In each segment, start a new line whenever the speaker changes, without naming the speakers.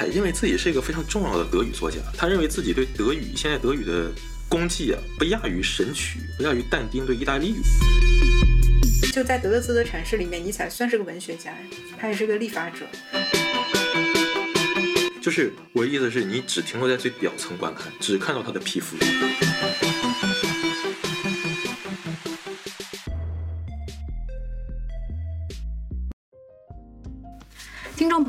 还认为自己是一个非常重要的德语作家，他认为自己对德语现在德语的功绩啊，不亚于《神曲》，不亚于但丁对意大利语。
就在德勒兹的阐释里面，尼采算是个文学家，他也是个立法者。
就是我的意思是你只停留在最表层观看，只看到他的皮肤。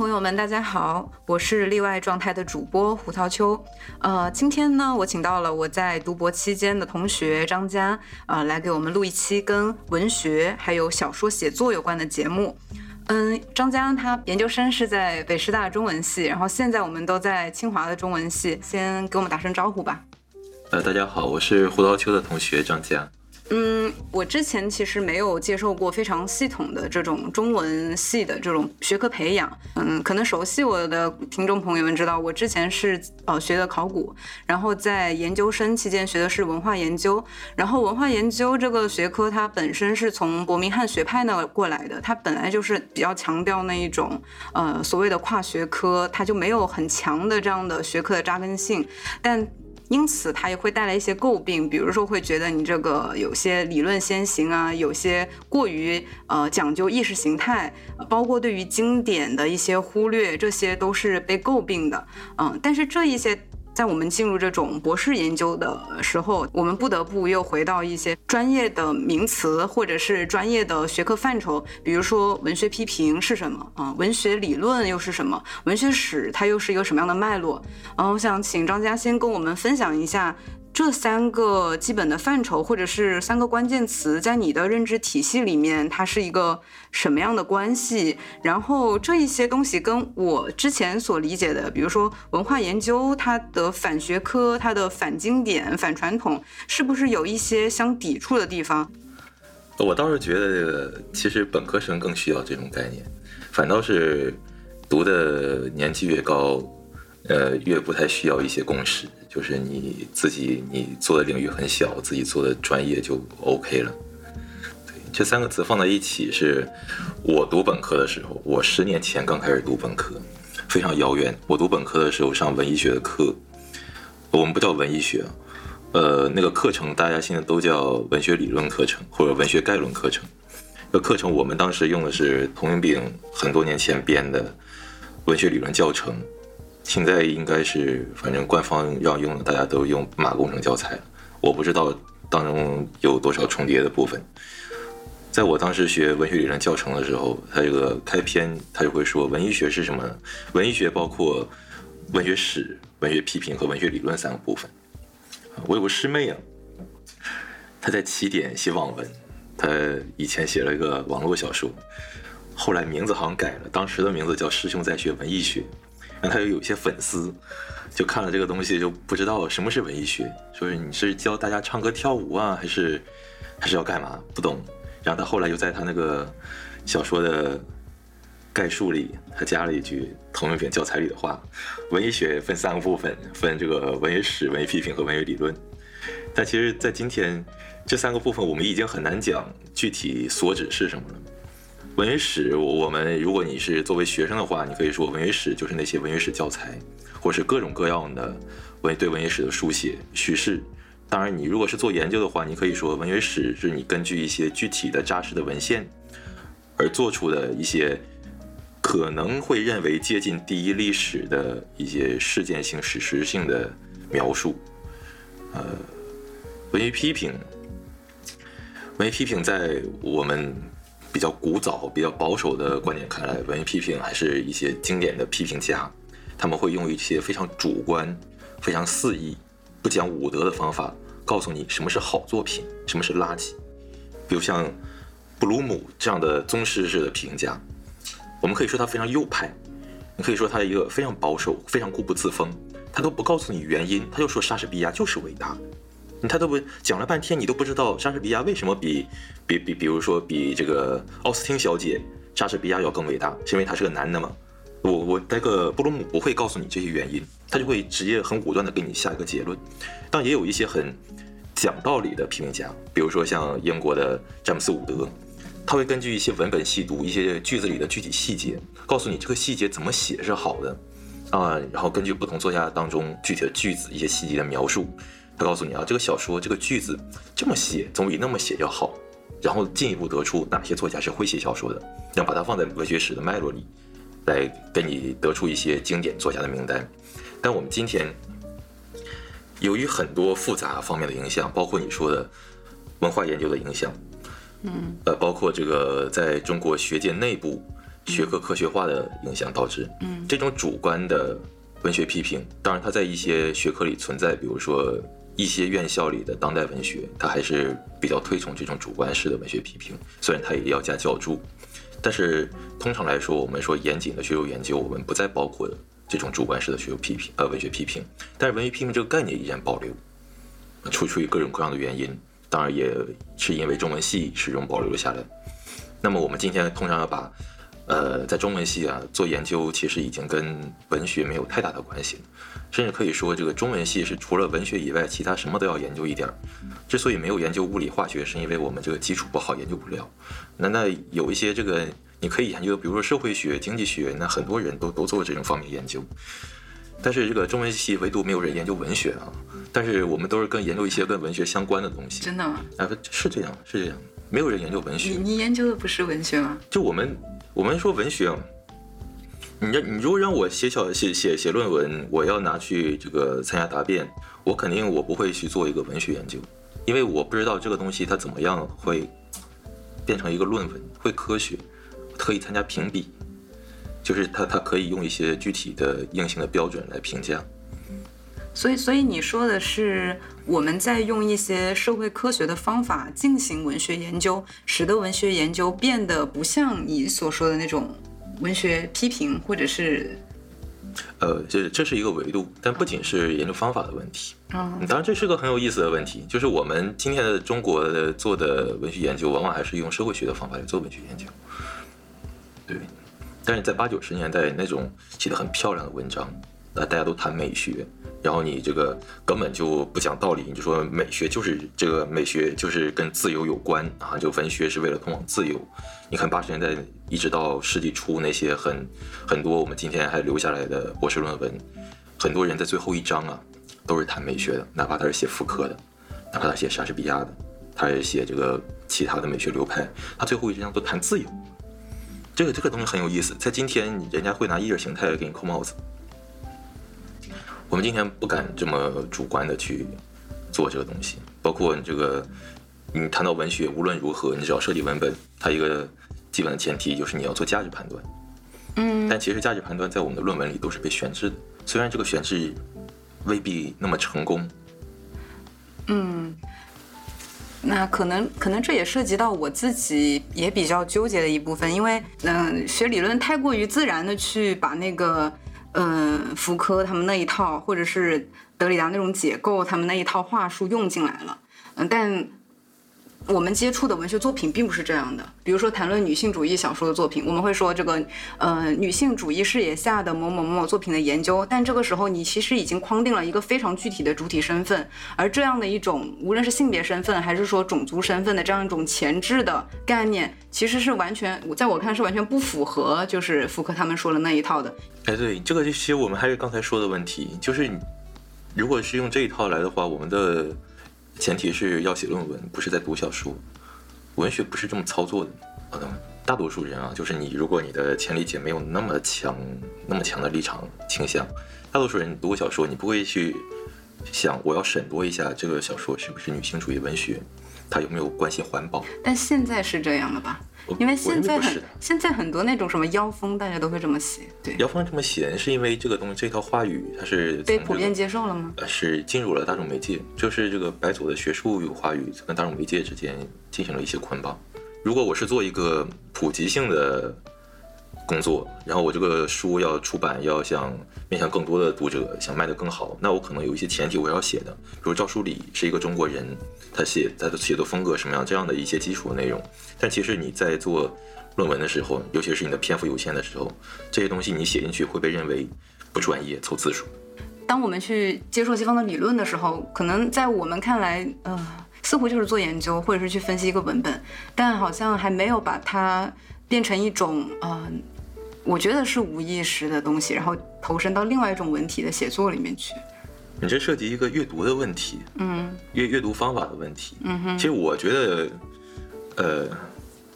朋友们，大家好，我是例外状态的主播胡桃秋。呃，今天呢，我请到了我在读博期间的同学张佳，呃，来给我们录一期跟文学还有小说写作有关的节目。嗯，张佳他研究生是在北师大中文系，然后现在我们都在清华的中文系。先给我们打声招呼吧。
呃，大家好，我是胡桃秋的同学张佳。
嗯，我之前其实没有接受过非常系统的这种中文系的这种学科培养。嗯，可能熟悉我的听众朋友们知道，我之前是呃学的考古，然后在研究生期间学的是文化研究。然后文化研究这个学科，它本身是从伯明翰学派那过来的，它本来就是比较强调那一种呃所谓的跨学科，它就没有很强的这样的学科的扎根性，但。因此，它也会带来一些诟病，比如说会觉得你这个有些理论先行啊，有些过于呃讲究意识形态，包括对于经典的一些忽略，这些都是被诟病的。嗯，但是这一些。在我们进入这种博士研究的时候，我们不得不又回到一些专业的名词或者是专业的学科范畴，比如说文学批评是什么啊？文学理论又是什么？文学史它又是一个什么样的脉络？然后，我想请张嘉先跟我们分享一下。这三个基本的范畴，或者是三个关键词，在你的认知体系里面，它是一个什么样的关系？然后这一些东西跟我之前所理解的，比如说文化研究，它的反学科、它的反经典、反传统，是不是有一些相抵触的地方？
我倒是觉得，其实本科生更需要这种概念，反倒是读的年纪越高。呃，越不太需要一些公式，就是你自己你做的领域很小，自己做的专业就 OK 了。对，这三个词放在一起，是我读本科的时候，我十年前刚开始读本科，非常遥远。我读本科的时候上文艺学的课，我们不叫文艺学，呃，那个课程大家现在都叫文学理论课程或者文学概论课程。这课程我们当时用的是童云炳很多年前编的文学理论教程。现在应该是，反正官方要用的，大家都用马工程教材。我不知道当中有多少重叠的部分。在我当时学文学理论教程的时候，他这个开篇他就会说，文艺学是什么？文艺学包括文学史、文学批评和文学理论三个部分。我有个师妹啊，她在起点写网文，她以前写了一个网络小说，后来名字好像改了，当时的名字叫师兄在学文艺学。然后他又有一些粉丝，就看了这个东西就不知道什么是文艺学，说是你是教大家唱歌跳舞啊，还是还是要干嘛？不懂。然后他后来又在他那个小说的概述里，他加了一句同名品教材里的话：文艺学分三个部分，分这个文学史、文艺批评和文学理论。但其实，在今天这三个部分，我们已经很难讲具体所指是什么了。文学史，我们如果你是作为学生的话，你可以说文学史就是那些文学史教材，或是各种各样的文对文学史的书写叙事。当然，你如果是做研究的话，你可以说文学史是你根据一些具体的扎实的文献而做出的一些可能会认为接近第一历史的一些事件性、史实性的描述。呃，文学批评，文学批评在我们。比较古早、比较保守的观点看来，文艺批评还是一些经典的批评家，他们会用一些非常主观、非常肆意、不讲武德的方法，告诉你什么是好作品，什么是垃圾。比如像布鲁姆这样的宗师式的批评家，我们可以说他非常右派，你可以说他一个非常保守、非常固步自封，他都不告诉你原因，他就说莎士比亚就是伟大。他都不讲了半天，你都不知道莎士比亚为什么比比比，比如说比这个奥斯汀小姐莎士比亚要更伟大，是因为他是个男的吗？我我那个布鲁姆不会告诉你这些原因，他就会直接很武断的给你下一个结论。但也有一些很讲道理的批评家，比如说像英国的詹姆斯伍德，他会根据一些文本细读，一些句子里的具体细节，告诉你这个细节怎么写是好的。啊，然后根据不同作家当中具体的句子一些细节的描述，他告诉你啊，这个小说这个句子这么写总比那么写要好，然后进一步得出哪些作家是会写小说的，要把它放在文学史的脉络里，来给你得出一些经典作家的名单。但我们今天由于很多复杂方面的影响，包括你说的文化研究的影响，
嗯，
呃，包括这个在中国学界内部。学科科学化的影响导致，
嗯，
这种主观的文学批评，当然它在一些学科里存在，比如说一些院校里的当代文学，它还是比较推崇这种主观式的文学批评，虽然它也要加教注，但是通常来说，我们说严谨的学术研究，我们不再包括这种主观式的学术批评，呃，文学批评，但是文学批评这个概念依然保留，出出于各种各样的原因，当然也是因为中文系始终保留了下来。那么我们今天通常要把。呃，在中文系啊做研究，其实已经跟文学没有太大的关系了，甚至可以说，这个中文系是除了文学以外，其他什么都要研究一点儿。之所以没有研究物理化学，是因为我们这个基础不好，研究不了。那那有一些这个你可以研究，比如说社会学、经济学，那很多人都都做这种方面研究。但是这个中文系唯独没有人研究文学啊。但是我们都是跟研究一些跟文学相关的东西。
真的吗？
啊，是这样，是这样，没有人研究文学。
你你研究的不是文学吗？
就我们。我们说文学，你让你如果让我写小写写写论文，我要拿去这个参加答辩，我肯定我不会去做一个文学研究，因为我不知道这个东西它怎么样会变成一个论文，会科学，可以参加评比，就是它它可以用一些具体的硬性的标准来评价。
所以，所以你说的是我们在用一些社会科学的方法进行文学研究，使得文学研究变得不像你所说的那种文学批评，或者是，
呃，这这是一个维度，但不仅是研究方法的问题。
嗯，
当然这是个很有意思的问题，就是我们今天的中国的做的文学研究，往往还是用社会学的方法来做文学研究。对，但是在八九十年代那种写的很漂亮的文章，那大家都谈美学。然后你这个根本就不讲道理，你就说美学就是这个美学就是跟自由有关啊，就文学是为了通往自由。你看八十年代一直到世纪初那些很很多我们今天还留下来的博士论文，很多人在最后一章啊都是谈美学的，哪怕他是写妇科的，哪怕他写莎士比亚的，他也写这个其他的美学流派，他最后一章都谈自由。这个这个东西很有意思，在今天人家会拿意识形态给你扣帽子。我们今天不敢这么主观的去做这个东西，包括你这个，你谈到文学，无论如何，你只要设计文本，它一个基本的前提就是你要做价值判断。
嗯，
但其实价值判断在我们的论文里都是被悬置的，虽然这个悬置未必那么成功。
嗯，那可能可能这也涉及到我自己也比较纠结的一部分，因为嗯，学理论太过于自然的去把那个。嗯，福柯他们那一套，或者是德里达那种解构，他们那一套话术用进来了。嗯，但。我们接触的文学作品并不是这样的。比如说，谈论女性主义小说的作品，我们会说这个，呃，女性主义视野下的某某某某作品的研究。但这个时候，你其实已经框定了一个非常具体的主体身份，而这样的一种，无论是性别身份还是说种族身份的这样一种前置的概念，其实是完全，在我看是完全不符合，就是福柯他们说的那一套的。
哎，对，这个其实我们还是刚才说的问题，就是如果是用这一套来的话，我们的。前提是要写论文，不是在读小说。文学不是这么操作的。嗯大多数人啊，就是你，如果你的前理解没有那么强、那么强的立场倾向，大多数人读过小说，你不会去想我要审读一下这个小说是不是女性主义文学，它有没有关心环保。
但现在是这样的吧？因为现在很现在很多那种什么妖风，大家都会这么写。对，
妖风这么写，是因为这个东西这套话语它是
被普遍接受了吗？
呃，是进入了大众媒介，就是这个白左的学术话语跟大众媒介之间进行了一些捆绑。如果我是做一个普及性的。工作，然后我这个书要出版，要想面向更多的读者，想卖得更好，那我可能有一些前提我要写的，比如赵书礼是一个中国人，他写他的写作风格什么样，这样的一些基础的内容。但其实你在做论文的时候，尤其是你的篇幅有限的时候，这些东西你写进去会被认为不专业，凑字数。
当我们去接受西方的理论的时候，可能在我们看来，呃，似乎就是做研究或者是去分析一个文本，但好像还没有把它变成一种，呃。我觉得是无意识的东西，然后投身到另外一种文体的写作里面去。
你这涉及一个阅读的问题，
嗯
阅阅读方法的问题。
嗯哼
其实我觉得，呃，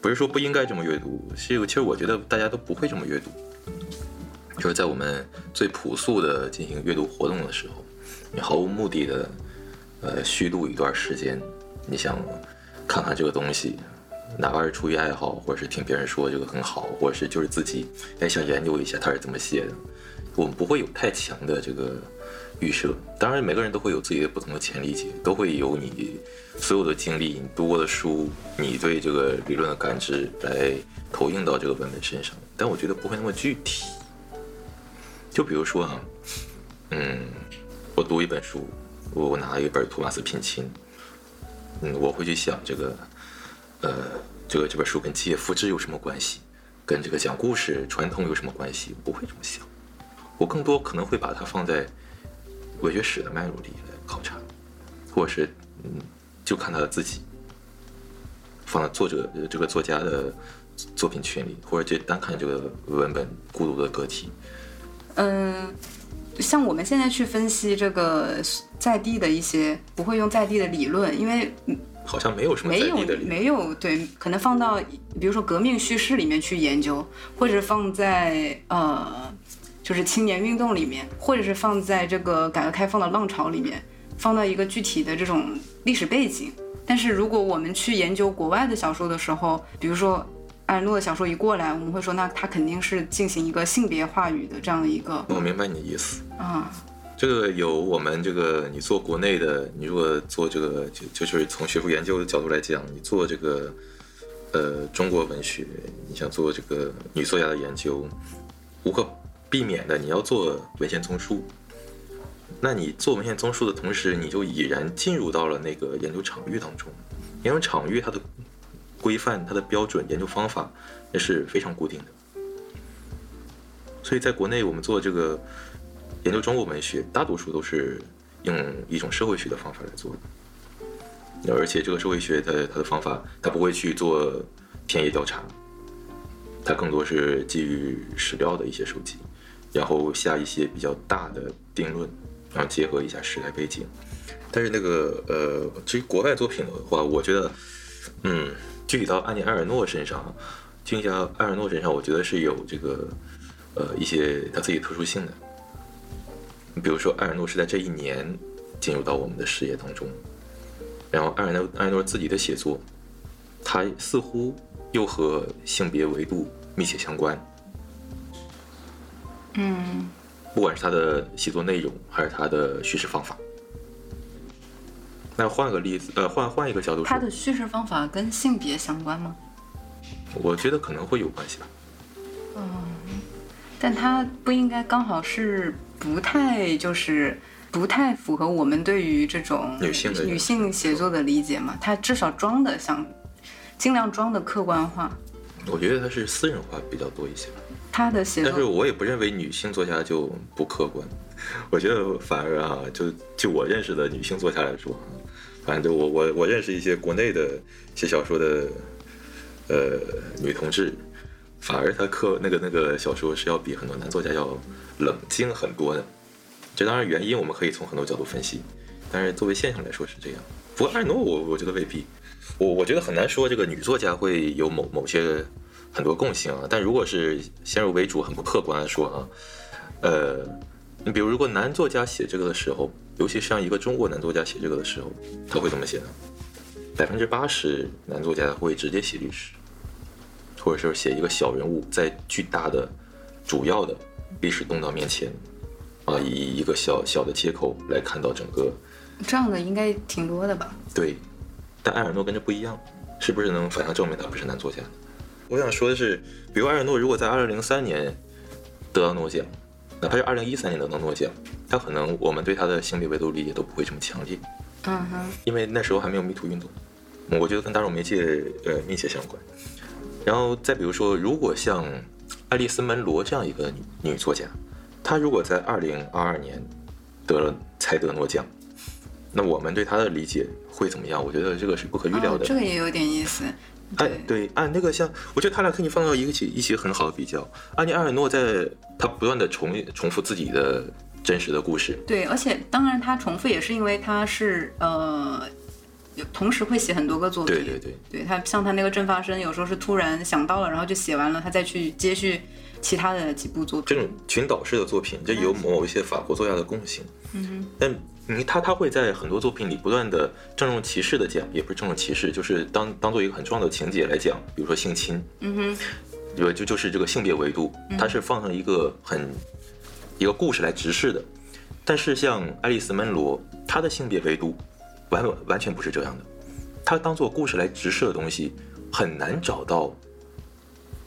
不是说不应该这么阅读，是其实我觉得大家都不会这么阅读。就是在我们最朴素的进行阅读活动的时候，你毫无目的的，呃，虚度一段时间，你想看看这个东西，哪怕是出于爱好，或者是听别人说这个很好，或者是就是自己哎想研究一下他是怎么写的，我们不会有太强的这个预设。当然，每个人都会有自己的不同的潜理解，都会有你所有的经历、你读过的书、你对这个理论的感知来投影到这个文本身上。但我觉得不会那么具体。就比如说啊，嗯，我读一本书，我我拿一本托马斯品钦，嗯，我会去想这个，呃，这个这本书跟企业复制有什么关系，跟这个讲故事传统有什么关系？不会这么想，我更多可能会把它放在文学史的脉络里来考察，或者是嗯，就看他自己，放在作者这个作家的作品群里，或者就单看这个文本孤独的个体。
嗯，像我们现在去分析这个在地的一些，不会用在地的理论，因为
好像没有什么
没有。没有对，可能放到比如说革命叙事里面去研究，或者放在呃就是青年运动里面，或者是放在这个改革开放的浪潮里面，放到一个具体的这种历史背景。但是如果我们去研究国外的小说的时候，比如说艾尔诺的小说一过来，我们会说那他肯定是进行一个性别话语的这样的一个
我明白你的意思。
啊，
这个有我们这个，你做国内的，你如果做这个，就就是从学术研究的角度来讲，你做这个，呃，中国文学，你想做这个女作家的研究，无可避免的，你要做文献综述。那你做文献综述的同时，你就已然进入到了那个研究场域当中。研究场域它的规范、它的标准、研究方法，那是非常固定的。所以在国内，我们做这个研究中国文学，大多数都是用一种社会学的方法来做的，而且这个社会学它它的方法，它不会去做田野调查，它更多是基于史料的一些收集，然后下一些比较大的定论，然后结合一下时代背景。但是那个呃，至于国外作品的话，我觉得，嗯，具体到安妮埃尔诺身上，具体到埃尔诺身上，我觉得是有这个呃一些他自己特殊性的。比如说，埃尔诺是在这一年进入到我们的视野当中，然后埃尔诺埃尔诺自己的写作，他似乎又和性别维度密切相关。
嗯，
不管是他的写作内容，还是他的叙事方法。那换个例子，呃，换换一个角度说，
他的叙事方法跟性别相关吗？
我觉得可能会有关系吧。
但它不应该刚好是不太就是不太符合我们对于这种
女性的
女性写作的理解嘛？它至少装的像，尽量装的客观化。
我觉得他是私人化比较多一些，
他的写
但是，我也不认为女性作家就不客观。我觉得反而啊，就就我认识的女性作家来说啊，反正就我我我认识一些国内的写小说的呃女同志，反而他课那个那个小说是要比很多男作家要冷静很多的。这当然原因我们可以从很多角度分析，但是作为现象来说是这样。不过艾诺我我觉得未必，我我觉得很难说这个女作家会有某某些很多共性啊。但如果是先入为主、很不客观的说啊，呃，你比如如果男作家写这个的时候，尤其像一个中国男作家写这个的时候，他会怎么写呢？百分之八十男作家会直接写历史，或者是写一个小人物在巨大的、主要的历史动荡面前，啊，以一个小小的切口来看到整个
这样的应该挺多的吧？
对，但埃尔诺跟这不一样，是不是能反向证明他不是男作家？我想说的是，比如埃尔诺如果在二零零三年得到诺奖，哪怕是二零一三年得到诺奖，他可能我们对他的性别维度理解都不会这么强烈，
嗯哼，
因为那时候还没有 MeToo 运动，我觉得跟大众媒介呃密切相关。然后再比如说，如果像爱丽丝·门罗这样一个女女作家，她如果在二零二二年得了才得诺奖，那我们对她的理解会怎么样？我觉得这个是不可预料的。
哦，这个也有点意思。
哎，对，按那个像，我觉得他俩可以放到一个起一起很好的比较。安妮埃尔诺在他不断的重重复自己的真实的故事，
对，而且当然他重复也是因为他是呃，有同时会写很多个作品，
对对对，
对他像他那个正发生，有时候是突然想到了，然后就写完了，他再去接续其他的几部作品。
这种群岛式的作品，这有某一些法国作家的共性。
嗯哼，
但你他他会在很多作品里不断的郑重其事的讲，也不是郑重其事，就是当当做一个很重要的情节来讲，比如说性侵，
嗯哼，
就就就是这个性别维度，它是放上一个很一个故事来直视的。但是像爱丽丝·门罗，她的性别维度完完全不是这样的，他当做故事来直视的东西，很难找到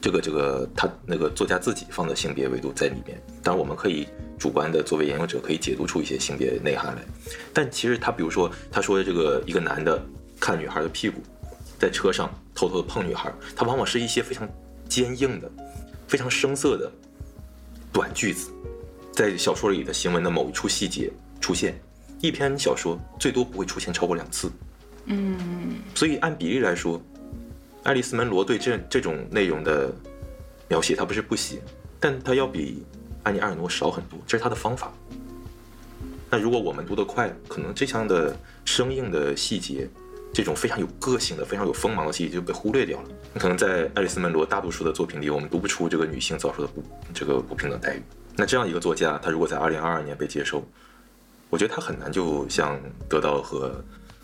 这个这个他那个作家自己放的性别维度在里面。当然，我们可以主观的作为研究者可以解读出一些性别内涵来，但其实他比如说他说的这个一个男的看女孩的屁股，在车上偷偷的碰女孩，他往往是一些非常坚硬的、非常生涩的短句子，在小说里的行文的某一处细节出现。一篇小说最多不会出现超过两次，
嗯，
所以按比例来说，爱丽丝·门罗对这这种内容的描写，他不是不写，但他要比安妮·埃尔诺少很多，这是他的方法。那如果我们读得快，可能这项的生硬的细节，这种非常有个性的、非常有锋芒的细节就被忽略掉了。可能在爱丽丝·门罗大多数的作品里，我们读不出这个女性遭受的不这个不平等待遇。那这样一个作家，他如果在2022年被接受，我觉得他很难就像得到和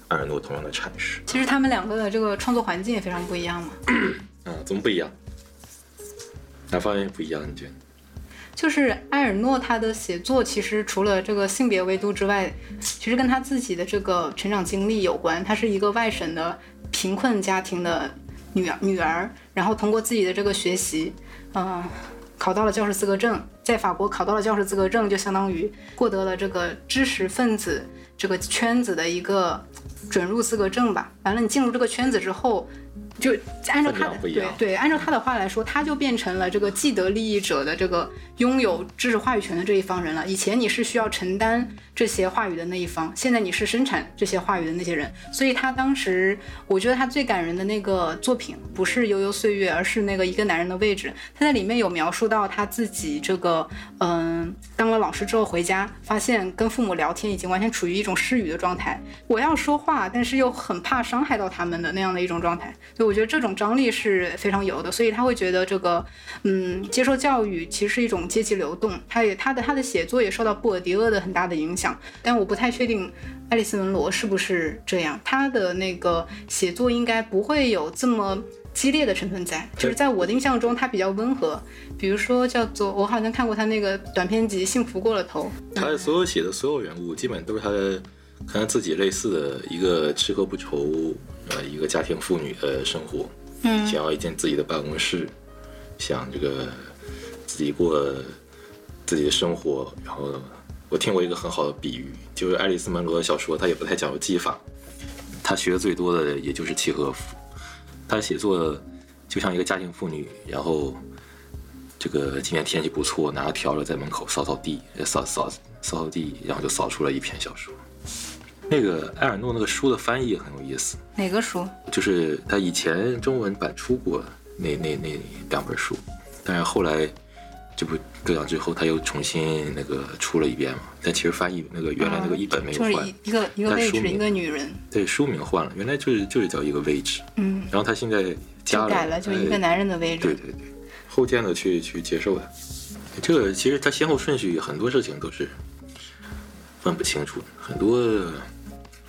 埃尔诺同样的阐释。
其实他们两个的这个创作环境也非常不一样嘛。
啊，怎么不一样？哪方面不一样？你觉得？
就是埃尔诺他的写作，其实除了这个性别维度之外，其实跟他自己的这个成长经历有关。他是一个外省的贫困家庭的女儿，女儿，然后通过自己的这个学习，嗯、考到了教师资格证，在法国考到了教师资格证，就相当于获得了这个知识分子这个圈子的一个准入资格证吧。完了，你进入这个圈子之后，就按照他的对对，按照他的话来说，他就变成了这个既得利益者的这个拥有知识话语权的这一方人了。以前你是需要承担这些话语的那一方，现在你是生产这些话语的那些人。所以他当时，我觉得他最感人的那个作品不是《悠悠岁月》，而是那个《一个男人的位置》。他在里面有描述到他自己这个，嗯，当了老师之后回家，发现跟父母聊天已经完全处于一种失语的状态。我要说话，但是又很怕伤害到他们的那样的一种状态。所以我觉得这种张力是非常有的，所以他会觉得这个，嗯，接受教育其实是一种阶级流动。他也他的他的写作也受到布尔迪厄的很大的影响，但我不太确定爱丽丝·门罗是不是这样。他的那个写作应该不会有这么。激烈的成分在，就是在我的印象中，他比较温和。比如说，叫做我好像看过他那个短篇集《幸福过了头》，
他的所有写的所有人物，基本都是他跟他自己类似的一个吃喝不愁，呃，一个家庭妇女的生活，
嗯
想要一间自己的办公室，想这个自己过自己的生活。然后我听过一个很好的比喻，就是爱丽丝·门罗的小说，她也不太讲究技法，她学的最多的也就是契诃夫。他写作就像一个家庭妇女，然后这个今天天气不错，拿着笤帚在门口扫扫地，扫扫扫扫地，然后就扫出了一篇小说。那个埃尔诺那个书的翻译也很有意思，
哪个书？
就是他以前中文版出过那那那两本书，但是后来这部割掉之后，他又重新那个出了一遍嘛。但其实翻译那个原来那个译本没有换，
就是一一个一个位置，一个女人，
对书名换了，原来就是就是叫一个位置，
嗯，
然后他现在加了
改了，就一个
哎
男人的位置。
对对对，后天的去去接受的。这个其实它先后顺序很多事情都是分不清楚，很多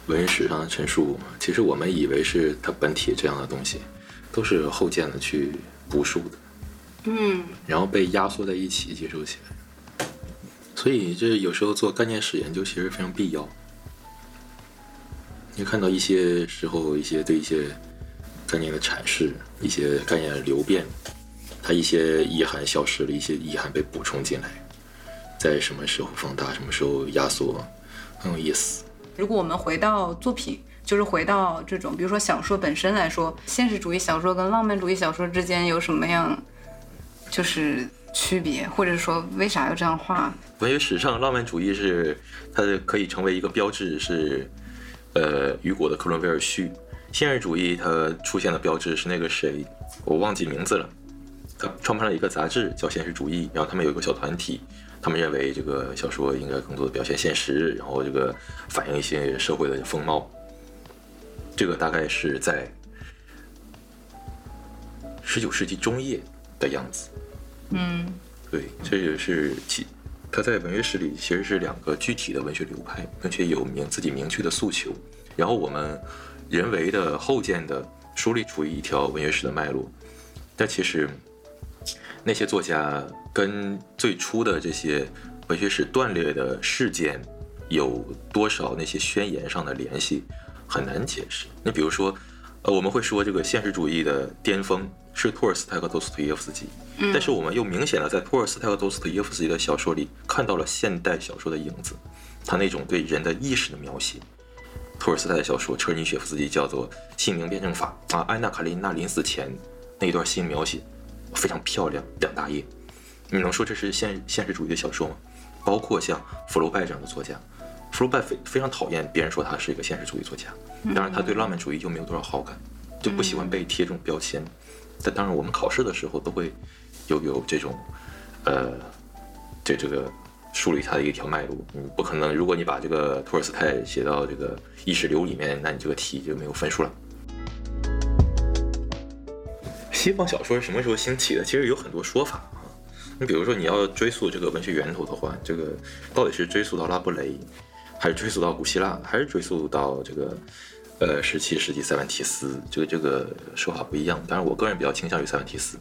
文史上的陈述，其实我们以为是它本体这样的东西，都是后建的去补述的，
嗯，
然后被压缩在一起接受起来。所以这有时候做概念史研究其实非常必要。你看到一些时候，一些对一些概念的阐释，一些概念的流变，它一些遗憾消失了，一些遗憾被补充进来，在什么时候放大，什么时候压缩，很有意思。
如果我们回到作品，就是回到这种，比如说小说本身来说，现实主义小说跟浪漫主义小说之间有什么样就是区别，或者说为啥要这样画？
文学史上，浪漫主义是它可以成为一个标志，是呃雨果的《克伦威尔序》，现实主义它出现的标志是那个谁，我忘记名字了。他创办了一个杂志叫《现实主义》，然后他们有一个小团体，他们认为这个小说应该更多的表现现实，然后这个反映一些社会的风貌。这个大概是在十九世纪中叶的样子。
嗯
对，这也是其他在文学史里其实是两个具体的文学流派，并且有明自己明确的诉求。然后我们人为的后建的梳理出一条文学史的脉络，但其实那些作家跟最初的这些文学史断裂的事件有多少那些宣言上的联系，很难解释。你比如说，呃，我们会说这个现实主义的巅峰是托尔斯泰和托斯托耶夫斯基，但是我们又明显的在托尔斯泰和托斯托耶夫斯基的小说里看到了现代小说的影子，他那种对人的意识的描写。托尔斯泰的小说《车尔尼雪夫斯基》叫做《姓名辩证法》啊，安娜·卡列尼娜临死前那一段新描写非常漂亮，两大页。你能说这是现现实主义的小说吗？包括像福楼拜这样的作家，福楼拜非非常讨厌别人说他是一个现实主义作家，当然他对浪漫主义又没有多少好感，就不喜欢被贴这种标签。但当然我们考试的时候都会有有这种，呃，这这个梳理他的一条脉络。你不可能，如果你把这个托尔斯泰写到这个意识流里面，那你这个题就没有分数了。西方小说是什么时候兴起的？其实有很多说法啊。你比如说，你要追溯这个文学源头的话，这个到底是追溯到拉伯雷，还是追溯到古希腊，还是追溯到这个呃十七世纪塞万提斯？这个这个说法不一样。当然，我个人比较倾向于塞万提斯。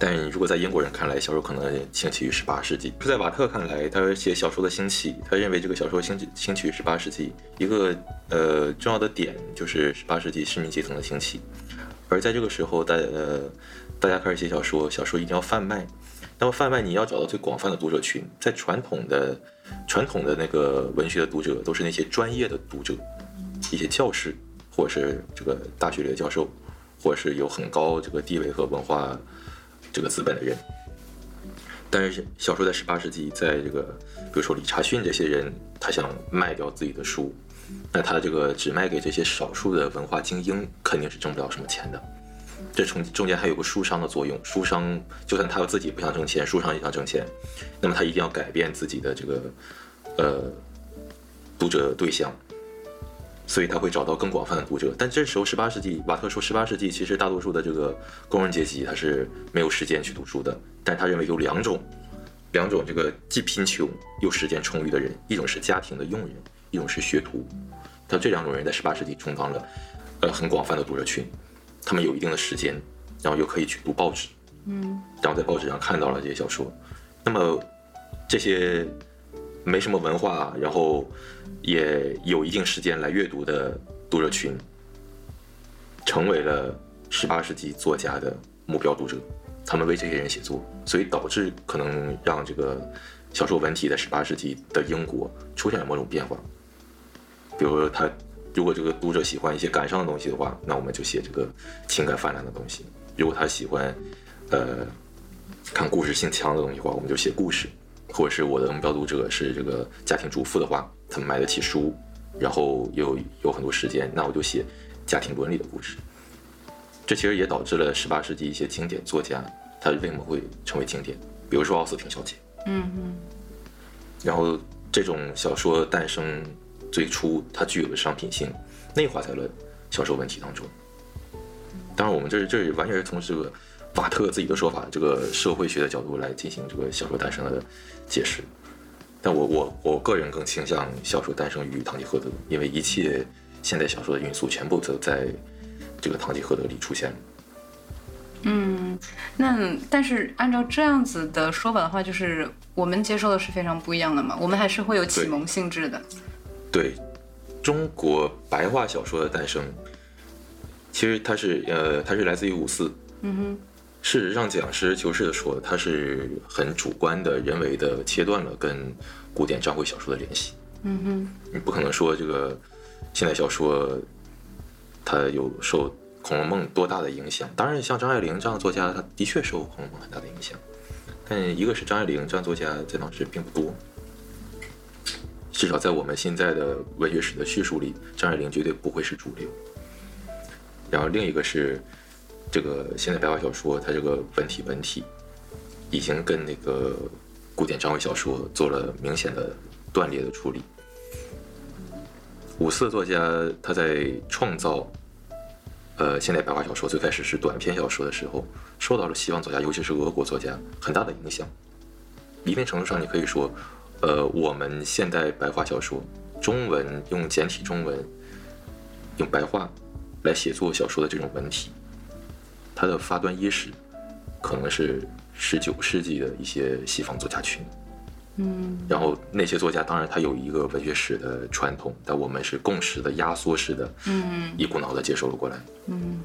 但是如果在英国人看来，小说可能兴起于十八世纪；在瓦特看来，他写小说的兴起，他认为这个小说兴起兴起于十八世纪，一个呃重要的点就是十八世纪市民阶层的兴起。而在这个时候，大呃大家开始写小说，小说一定要贩卖。那么贩卖你要找到最广泛的读者群，在传统的传统的那个文学的读者都是那些专业的读者，一些教师或者是这个大学里的教授，或者是有很高这个地位和文化这个资本的人。但是小说在十八世纪，在这个比如说理查逊这些人，他想卖掉自己的书。那他这个只卖给这些少数的文化精英，肯定是挣不了什么钱的。这中中间还有个书商的作用，书商就算他自己不想挣钱，书商也想挣钱，那么他一定要改变自己的这个呃读者对象，所以他会找到更广泛的读者。但这时候十八世纪，瓦特说十八世纪其实大多数的这个工人阶级他是没有时间去读书的，但他认为有两种两种这个既贫穷又时间充裕的人，一种是家庭的佣人。一种是学徒，他这两种人在十八世纪充当了，呃，很广泛的读者群，他们有一定的时间，然后又可以去读报纸，
嗯，
然后在报纸上看到了这些小说，那么这些没什么文化，然后也有一定时间来阅读的读者群，成为了十八世纪作家的目标读者，他们为这些人写作，所以导致可能让这个。小说文体在十八世纪的英国出现了某种变化，比如说他如果这个读者喜欢一些感伤的东西的话，那我们就写这个情感泛滥的东西；如果他喜欢呃看故事性强的东西的话，我们就写故事；或者是我的目标读者是这个家庭主妇的话，他们买得起书，然后又有很多时间，那我就写家庭伦理的故事。这其实也导致了十八世纪一些经典作家他为什么会成为经典，比如说奥斯汀小姐。
嗯嗯，
然后这种小说诞生最初，它具有的商品性内化在了销售问题当中。当然，我们这是这是完全是从这个瓦特自己的说法，这个社会学的角度来进行这个小说诞生的解释。但我我我个人更倾向小说诞生于《堂吉诃德》，因为一切现代小说的因素全部都在这个《堂吉诃德》里出现了。
嗯，那但是按照这样子的说法的话，就是我们接受的是非常不一样的嘛。我们还是会有启蒙性质的。
对，中国白话小说的诞生，其实它是呃，它是来自于五四。
嗯哼。
事实上讲，实事求是的说，它是很主观的、人为的切断了跟古典章回小说的联系。
嗯哼。
你不可能说这个现代小说它有受。《红楼梦》多大的影响？当然，像张爱玲这样的作家，他的确受《红楼梦》很大的影响。但一个是张爱玲这样作家在当时并不多，至少在我们现在的文学史的叙述里，张爱玲绝对不会是主流。然后另一个是这个现代白话小说，它这个文体本体已经跟那个古典章回小说做了明显的断裂的处理。五四作家他在创造呃现代白话小说最开始是短篇小说的时候，受到了西方作家，尤其是俄国作家很大的影响。一定程度上，你可以说，呃，我们现代白话小说，中文用简体中文，用白话来写作小说的这种文体，它的发端伊始，可能是十九世纪的一些西方作家群。
嗯，
然后那些作家当然他有一个文学史的传统，但我们是共识的、压缩式的，
嗯
一股脑的接收了过来。
嗯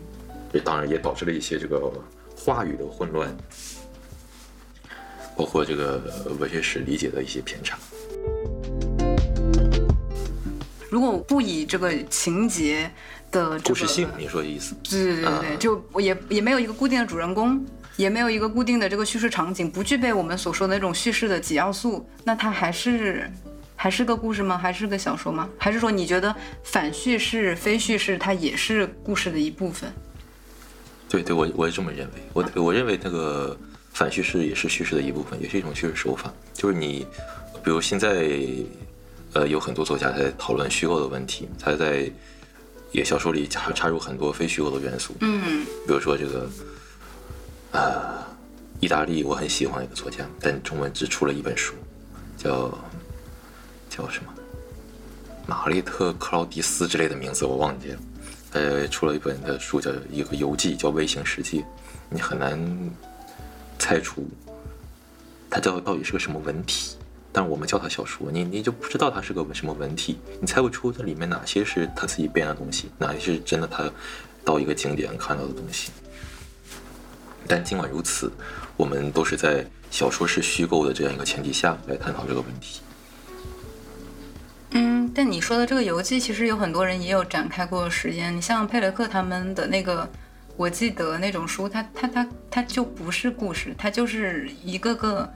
这当然也导致了一些这个话语的混乱，包括这个文学史理解的一些偏差。
如果不以这个情节的这个
故事性，你说的意思？
对对对对，
啊
就也也没有一个固定的主人公，也没有一个固定的这个叙事场景，不具备我们所说的那种叙事的几要素，那它还是还是个故事吗？还是个小说吗？还是说你觉得反叙事、非叙事它也是故事的一部分？
对对，我我也这么认为。我我认为那个反叙事也是叙事的一部分，也是一种叙事手法。就是你，比如现在，呃，有很多作家在讨论虚构的问题，他在也小说里插插入很多非虚构的元素。
嗯
比如说这个，呃，意大利我很喜欢一个作家，但中文只出了一本书，叫叫什么？玛丽特·克劳迪斯之类的名字我忘记了。呃，出了一本的书叫一个游记，叫《微型世界》，你很难猜出它叫到底是个什么文体。但我们叫它小说，你你就不知道它是个什么文体，你猜不出这里面哪些是他自己编的东西，哪些是真的他到一个景点看到的东西。但尽管如此，我们都是在小说是虚构的这样一个前提下来探讨这个问题。
嗯，但你说的这个游记，其实有很多人也有展开过实验。你像佩雷克他们的那个，我记得那种书，它它它它就不是故事，它就是一个个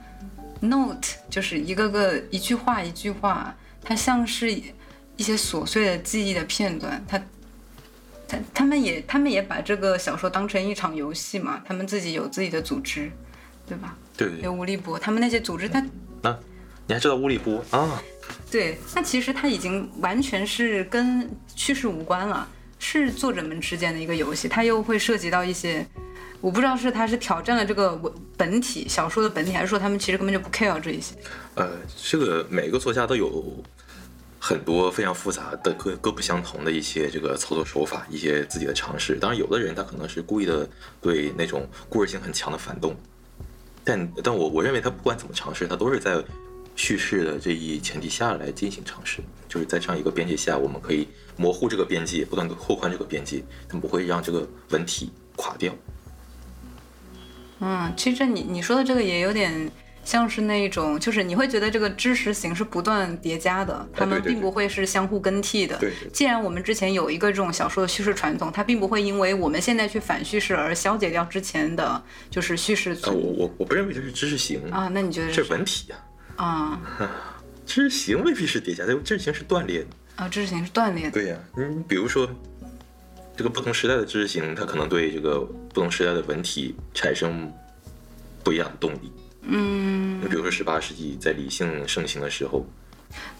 note，就是一个个一句话一句话，它像是一些琐碎的记忆的片段。它他他们也他们也把这个小说当成一场游戏嘛，他们自己有自己的组织，对吧？
对
有吴立波，他们那些组织，他
啊你还知道乌里波啊？
对，那其实他已经完全是跟叙事无关了，是作者们之间的一个游戏。它又会涉及到一些，我不知道是它是挑战了这个文本体小说的本体，还是说他们其实根本就不 care 这一些。
呃，这个每个作家都有很多非常复杂的各各不相同的一些这个操作手法，一些自己的尝试。当然，有的人他可能是故意的对那种故事性很强的反动，但但我我认为他不管怎么尝试，他都是在叙事的这一前提下来进行尝试，就是在这样一个边界下，我们可以模糊这个边界，不断的拓宽这个边界，但不会让这个文体垮掉。
嗯，其实你你说的这个也有点像是那种，就是你会觉得这个知识型是不断叠加的，他们
对对
并不会是相互更替的。
对对
既然我们之前有一个这种小说的叙事传统，它并不会因为我们现在去反叙事而消解掉之前的就是叙事
呃，我我我不认为这是知识型，
啊。那你觉得
这
是
是文体呀、
啊
知识型未必是叠加的，知识型是断裂的。
啊，知识型是断裂的。
对呀、你，比如说这个不同时代的知识型，它可能对这个不同时代的文体产生不一样的动力。
嗯，
你比如说十八世纪在理性盛行的时候，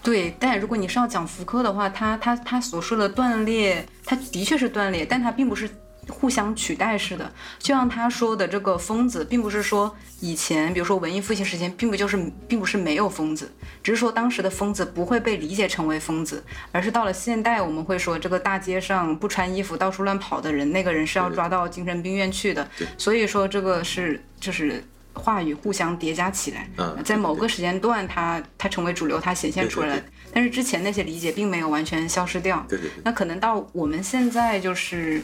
对。但如果你是要讲福柯的话，他他他所说的断裂，他的确是断裂，但他并不是互相取代似的。就像他说的这个疯子，并不是说以前，比如说文艺复兴时期，并不就是并不是没有疯子，只是说当时的疯子不会被理解成为疯子，而是到了现代，我们会说这个大街上不穿衣服到处乱跑的人，那个人是要抓到精神病院去的。所以说这个是就是。话语互相叠加起来，
嗯
在某个时间段它，它成为主流，它显现出来了。
对对
但是之前那些理解并没有完全消失掉。
对对对，
那可能到我们现在就是，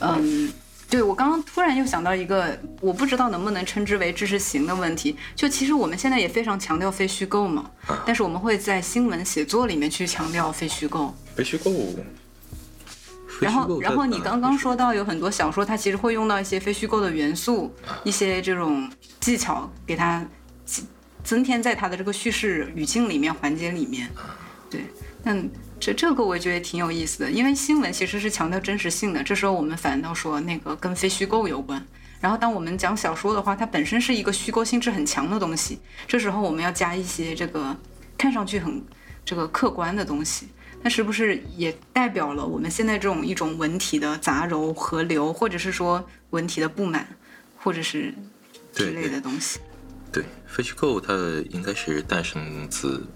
嗯，对我刚刚突然又想到一个，我不知道能不能称之为知识型的问题。就其实我们现在也非常强调非虚构嘛，
啊
但是我们会在新闻写作里面去强调非虚构。
非虚构。
然后，然后你
啊
刚刚说到有很多小说，它其实会用到一些非虚构的元素，一些这种技巧，给它增添在它的这个叙事语境里面、环节里面。对，但这这个我觉得挺有意思的，因为新闻其实是强调真实性的，这时候我们反倒说那个跟非虚构有关。然后当我们讲小说的话，它本身是一个虚构性质很强的东西，这时候我们要加一些这个看上去很这个客观的东西，那是不是也代表了我们现在这种一种文体的杂糅河流，或者是说文体的不满，或者是之类的东西？
对，非虚构它应该是诞生自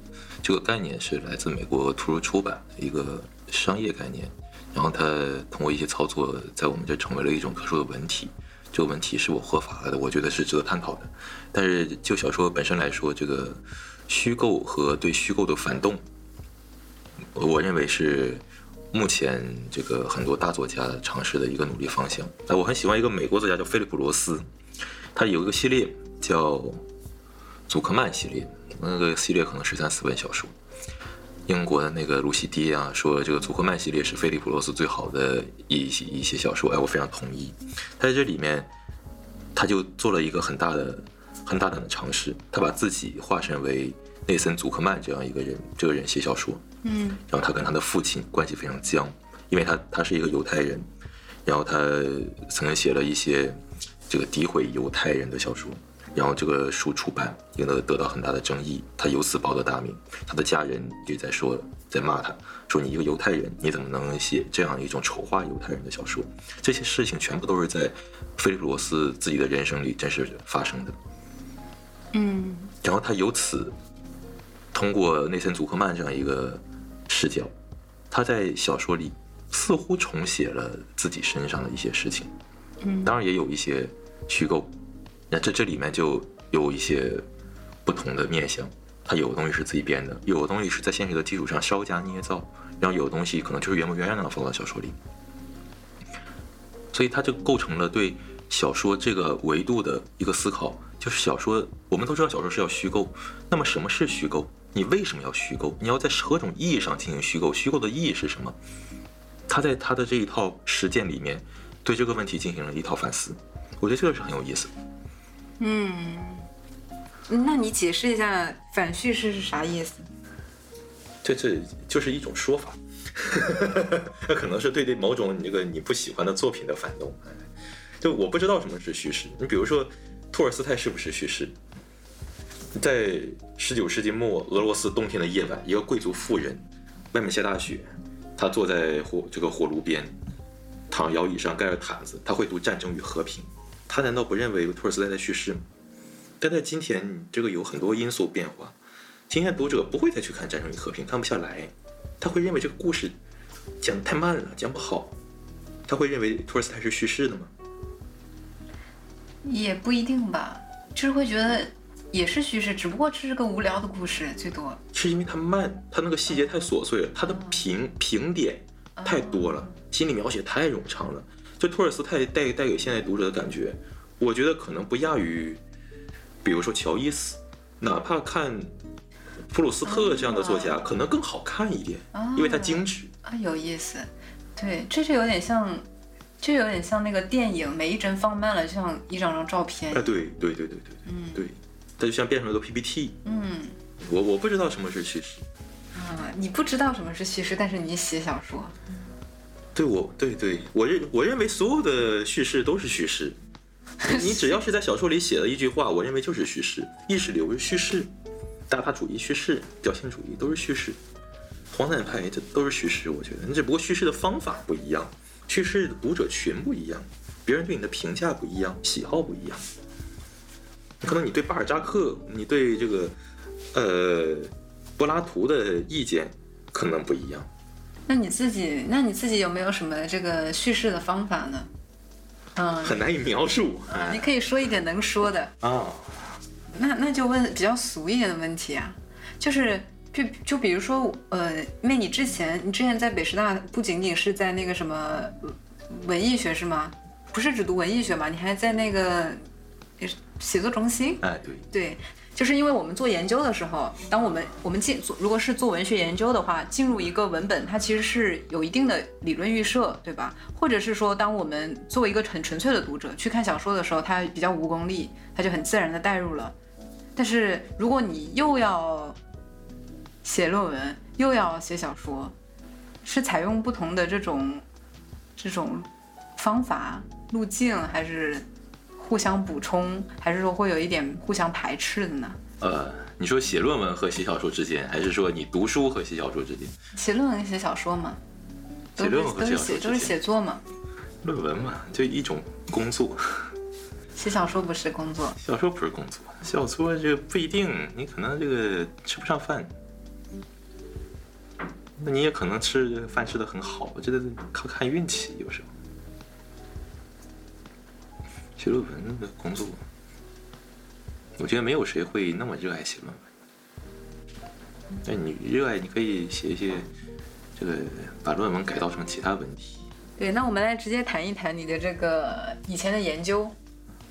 这个概念是来自美国图书出版的一个商业概念，然后它通过一些操作，在我们这成为了一种特殊的文体。这个问题是否合法的？我觉得是值得探讨的。但是就小说本身来说，这个虚构和对虚构的反动，我认为是目前这个很多大作家尝试的一个努力方向。哎，我很喜欢一个美国作家叫菲利普罗斯，他有一个系列叫祖克曼系列，那个系列可能十三四本小说。英国的那个卢西迪啊，说这个祖克曼系列是菲利普罗斯最好的一些一些小说，哎，我非常同意。他在这里面，他就做了一个很大的、很大胆的尝试，他把自己化身为内森·祖克曼这样一个人，这个人写小说，
嗯，
然后他跟他的父亲关系非常僵，因为他他是一个犹太人，然后他曾经写了一些这个诋毁犹太人的小说。然后这个书出版，赢得得到很大的争议，他由此报得大名。他的家人也在说，在骂他，说你一个犹太人，你怎么能写这样一种丑化犹太人的小说？这些事情全部都是在菲利普罗斯自己的人生里真实发生的。
嗯，
然后他由此通过内森·祖克曼这样一个视角，他在小说里似乎重写了自己身上的一些事情。
嗯，
当然也有一些虚构。那这这里面就有一些不同的面相，它有的东西是自己编的，有的东西是在现实的基础上稍加捏造，然后有的东西可能就是原模原样的放到小说里，所以它就构成了对小说这个维度的一个思考。就是小说，我们都知道小说是要虚构，那么什么是虚构？你为什么要虚构？你要在何种意义上进行虚构？虚构的意义是什么？他在他的这一套实践里面，对这个问题进行了一套反思，我觉得这个是很有意思。
嗯，那你解释一下反叙事是啥意思？
这这就是一种说法，那 可能是对对某种你这个你不喜欢的作品的反动。就我不知道什么是叙事。你比如说，托尔斯泰是不是叙事？在十九世纪末俄罗斯冬天的夜晚，一个贵族妇人，外面下大雪，她坐在火这个火炉边，躺摇椅上盖着毯子，她会读《战争与和平》。他难道不认为托尔斯泰在叙事吗？但在今天，这个有很多因素变化。今天读者不会再去看《战争与和平》，看不下来，他会认为这个故事讲太慢了，讲不好。他会认为托尔斯泰是叙事的吗？
也不一定吧，就是会觉得也是叙事，只不过这是个无聊的故事，最多。
是因为它慢，它那个细节太琐碎了，它的评评点太多了，心理描写太冗长了。就托尔斯泰带带给现在读者的感觉，我觉得可能不亚于，比如说乔伊斯，哪怕看普鲁斯特这样的作家，可能更好看一点，因为他精致
啊，有意思。对，这就有点像，这有点像那个电影，每一帧放慢了，就像一张张照片。
哎，对对对对对，嗯，对，它就像变成了个 PPT。
嗯，
我我不知道什么是叙事。
啊，你不知道什么是叙事，但是你写小说。
对我，对对，我认我认为所有的叙事都是叙事，你只要是在小说里写了一句话，我认为就是叙事。意识流是叙事，大法主义叙事，表现主义都是叙事，荒诞派这都是叙事。我觉得你只不过叙事的方法不一样，叙事的读者群不一样，别人对你的评价不一样，喜好不一样。可能你对巴尔扎克，你对这个呃柏拉图的意见可能不一样。
那你自己，那你自己有没有什么这个叙事的方法呢？嗯，
很难以描述。
你可以说一点能说的
啊。
那那就问比较俗一点的问题啊，就是就就比如说，呃，因为你之前你之前在北师大不仅仅是在那个什么文艺学是吗？不是只读文艺学嘛？你还在那个写作中心？
哎，对
对。就是因为我们做研究的时候，当我们我们进做如果是做文学研究的话，进入一个文本，它其实是有一定的理论预设，对吧？或者是说，当我们作为一个很纯粹的读者去看小说的时候，它比较无功利，它就很自然的带入了。但是如果你又要写论文，又要写小说，是采用不同的这种这种方法路径，还是互相补充，还是说会有一点互相排斥的呢？
呃，你说写论文和写小说之间，还是说你读书和写小说之间？
写论文、写小说嘛，
写论文和
写都是
写小说之间
写作嘛，
论文嘛，就一种工作。
写小说不是工作。
小说不是工作，小说这个不一定，你可能这个吃不上饭，那你也可能吃饭吃的很好，这得靠看运气，有时候。写论文的工作，我觉得没有谁会那么热爱写论文。但你热爱，你可以写一些这个把论文改造成其他文体
对，那我们来直接谈一谈你的这个以前的研究。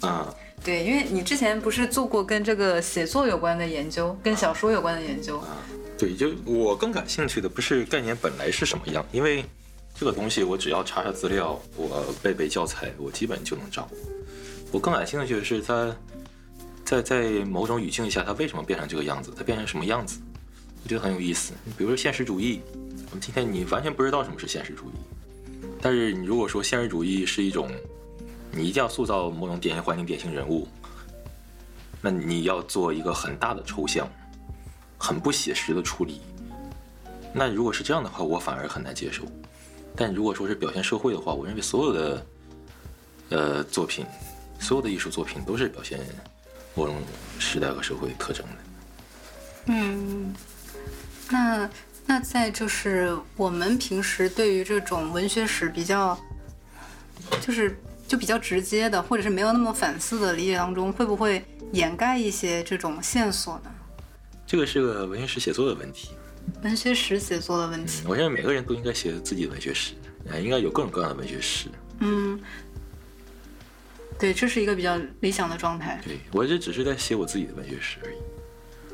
啊。
对，因为你之前不是做过跟这个写作有关的研究，跟小说有关的研究。
啊对，就我更感兴趣的不是概念本来是什么样，因为这个东西我只要查查资料，我背背教材，我基本就能掌握。我更感兴趣的是它在在某种语境下，它为什么变成这个样子，它变成什么样子，我觉得很有意思。比如说现实主义，我们今天你完全不知道什么是现实主义，但是你如果说现实主义是一种，你一定要塑造某种典型环境、典型人物，那你要做一个很大的抽象。很不写实的处理。那如果是这样的话，我反而很难接受。但如果说是表现社会的话，我认为所有的呃作品，所有的艺术作品都是表现某种时代和社会特征的。
嗯，那那在就是我们平时对于这种文学史比较，就是就比较直接的，或者是没有那么反思的理解当中，会不会掩盖一些这种线索呢？
这个是个文学史写作的问题。
文学史写作的问题。
我认为每个人都应该写自己的文学史，啊，应该有各种各样的文学史。
嗯，对，这是一个比较理想的状态。
对我这只是在写我自己的文学史而已。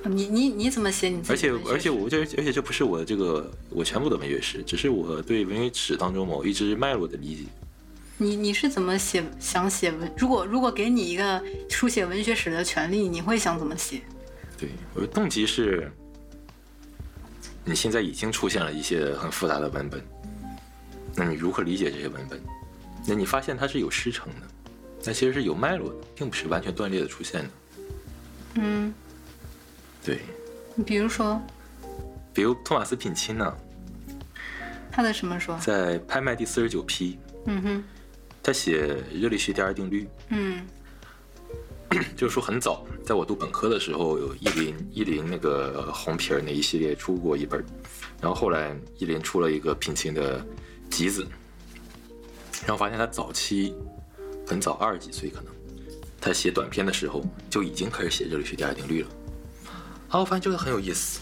你你你怎么写你自
而且
己的文学史？
而且我这而且这不是我这个我全部的文学史，只是我对文学史当中某一支脉络的理解。
你你是怎么写想写文？如果如果给你一个书写文学史的权利，你会想怎么写？
对，我的动机是，你现在已经出现了一些很复杂的文本，那你如何理解这些文本？那你发现它是有师承的，那其实是有脉络的，并不是完全断裂的出现的。
嗯，
对，
你比如说。
比如托马斯品钦呢，
他的什么说？
在拍卖第四十九批，
嗯哼，
他写热力学第二定律，
嗯。
就是说很早，在我读本科的时候，有意林意林那个红皮儿那一系列出过一本儿，然后后来意林出了一个品钦的集子，然后发现他早期很早，二十几岁可能，他写短篇的时候就已经开始写热力学第二定律了。啊，我发现这个很有意思，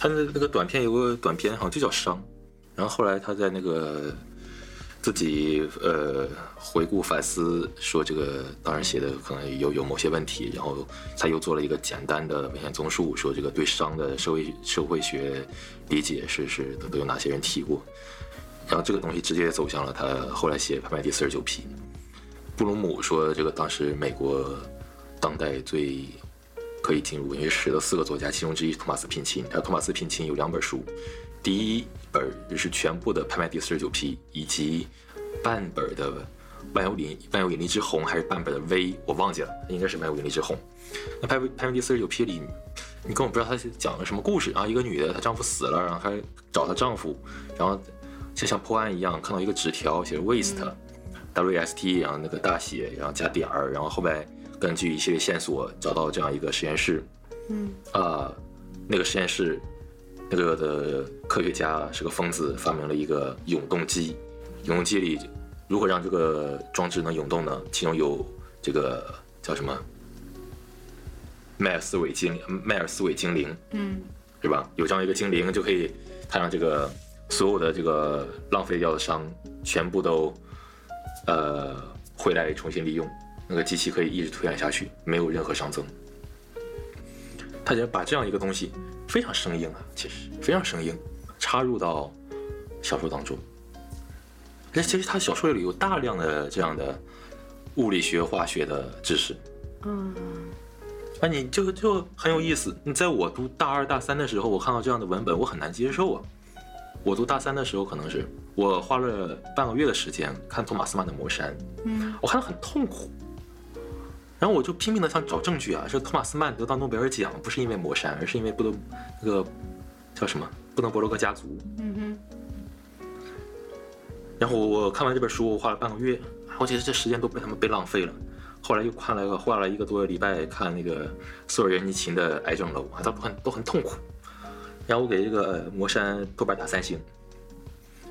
他的那个短篇有个短篇好像就叫伤，然后后来他在那个自己呃回顾反思，说这个当然写的可能有有某些问题，然后他又做了一个简单的文献综述，说这个对伤的社会社会学理解是是都都有哪些人提过，然后这个东西直接走向了他后来写《拍卖第四十九批》。布鲁姆说，这个当时美国当代最可以进入文学史的四个作家，其中之一是托马斯品钦。而托马斯品钦有两本书，第一本是全部的《拍卖第四十九批》，以及半本的《万有引万有引力之红》，还是半本的《V》，我忘记了，应该是《万有引力之红》。那拍《拍卖第四十九批》里，你根本不知道他讲了什么故事啊！一个女的，她丈夫死了，然后还找她丈夫，然后就像破案一样，看到一个纸条，写着 waste。W S T，然后那个大写，然后加点儿，然后后面根据一系列线索找到这样一个实验室，
嗯。
啊、那个实验室那个的科学家是个疯子，发明了一个永动机，永动机里如何让这个装置能永动呢？其中有这个叫什么？迈尔斯韦精迈尔斯韦精灵，
嗯。
是吧？有这样一个精灵，就可以它让这个所有的这个浪费掉的伤全部都呃回来重新利用，那个机器可以一直推演下去，没有任何熵增。他就把这样一个东西非常生硬啊，其实非常生硬，插入到小说当中。那其实他小说里有大量的这样的物理学、化学的知识，
嗯
啊，你就就很有意思。你在我读大二大三的时候，我看到这样的文本，我很难接受啊。我读大三的时候，可能是我花了半个月的时间看托马斯曼的《魔山》，
嗯
我看得很痛苦。然后我就拼命的想找证据啊，说托马斯曼得到诺贝尔奖不是因为《魔山》，而是因为布德那个叫什么布登伯洛克家族。
嗯哼
然后我看完这本书，我花了半个月，我觉得这时间都被他们被浪费了。后来又看了个花了一个多礼拜看那个索尔仁尼琴的《癌症楼》，啊，都很都很痛苦。然后我给这个呃魔山豆瓣打三星。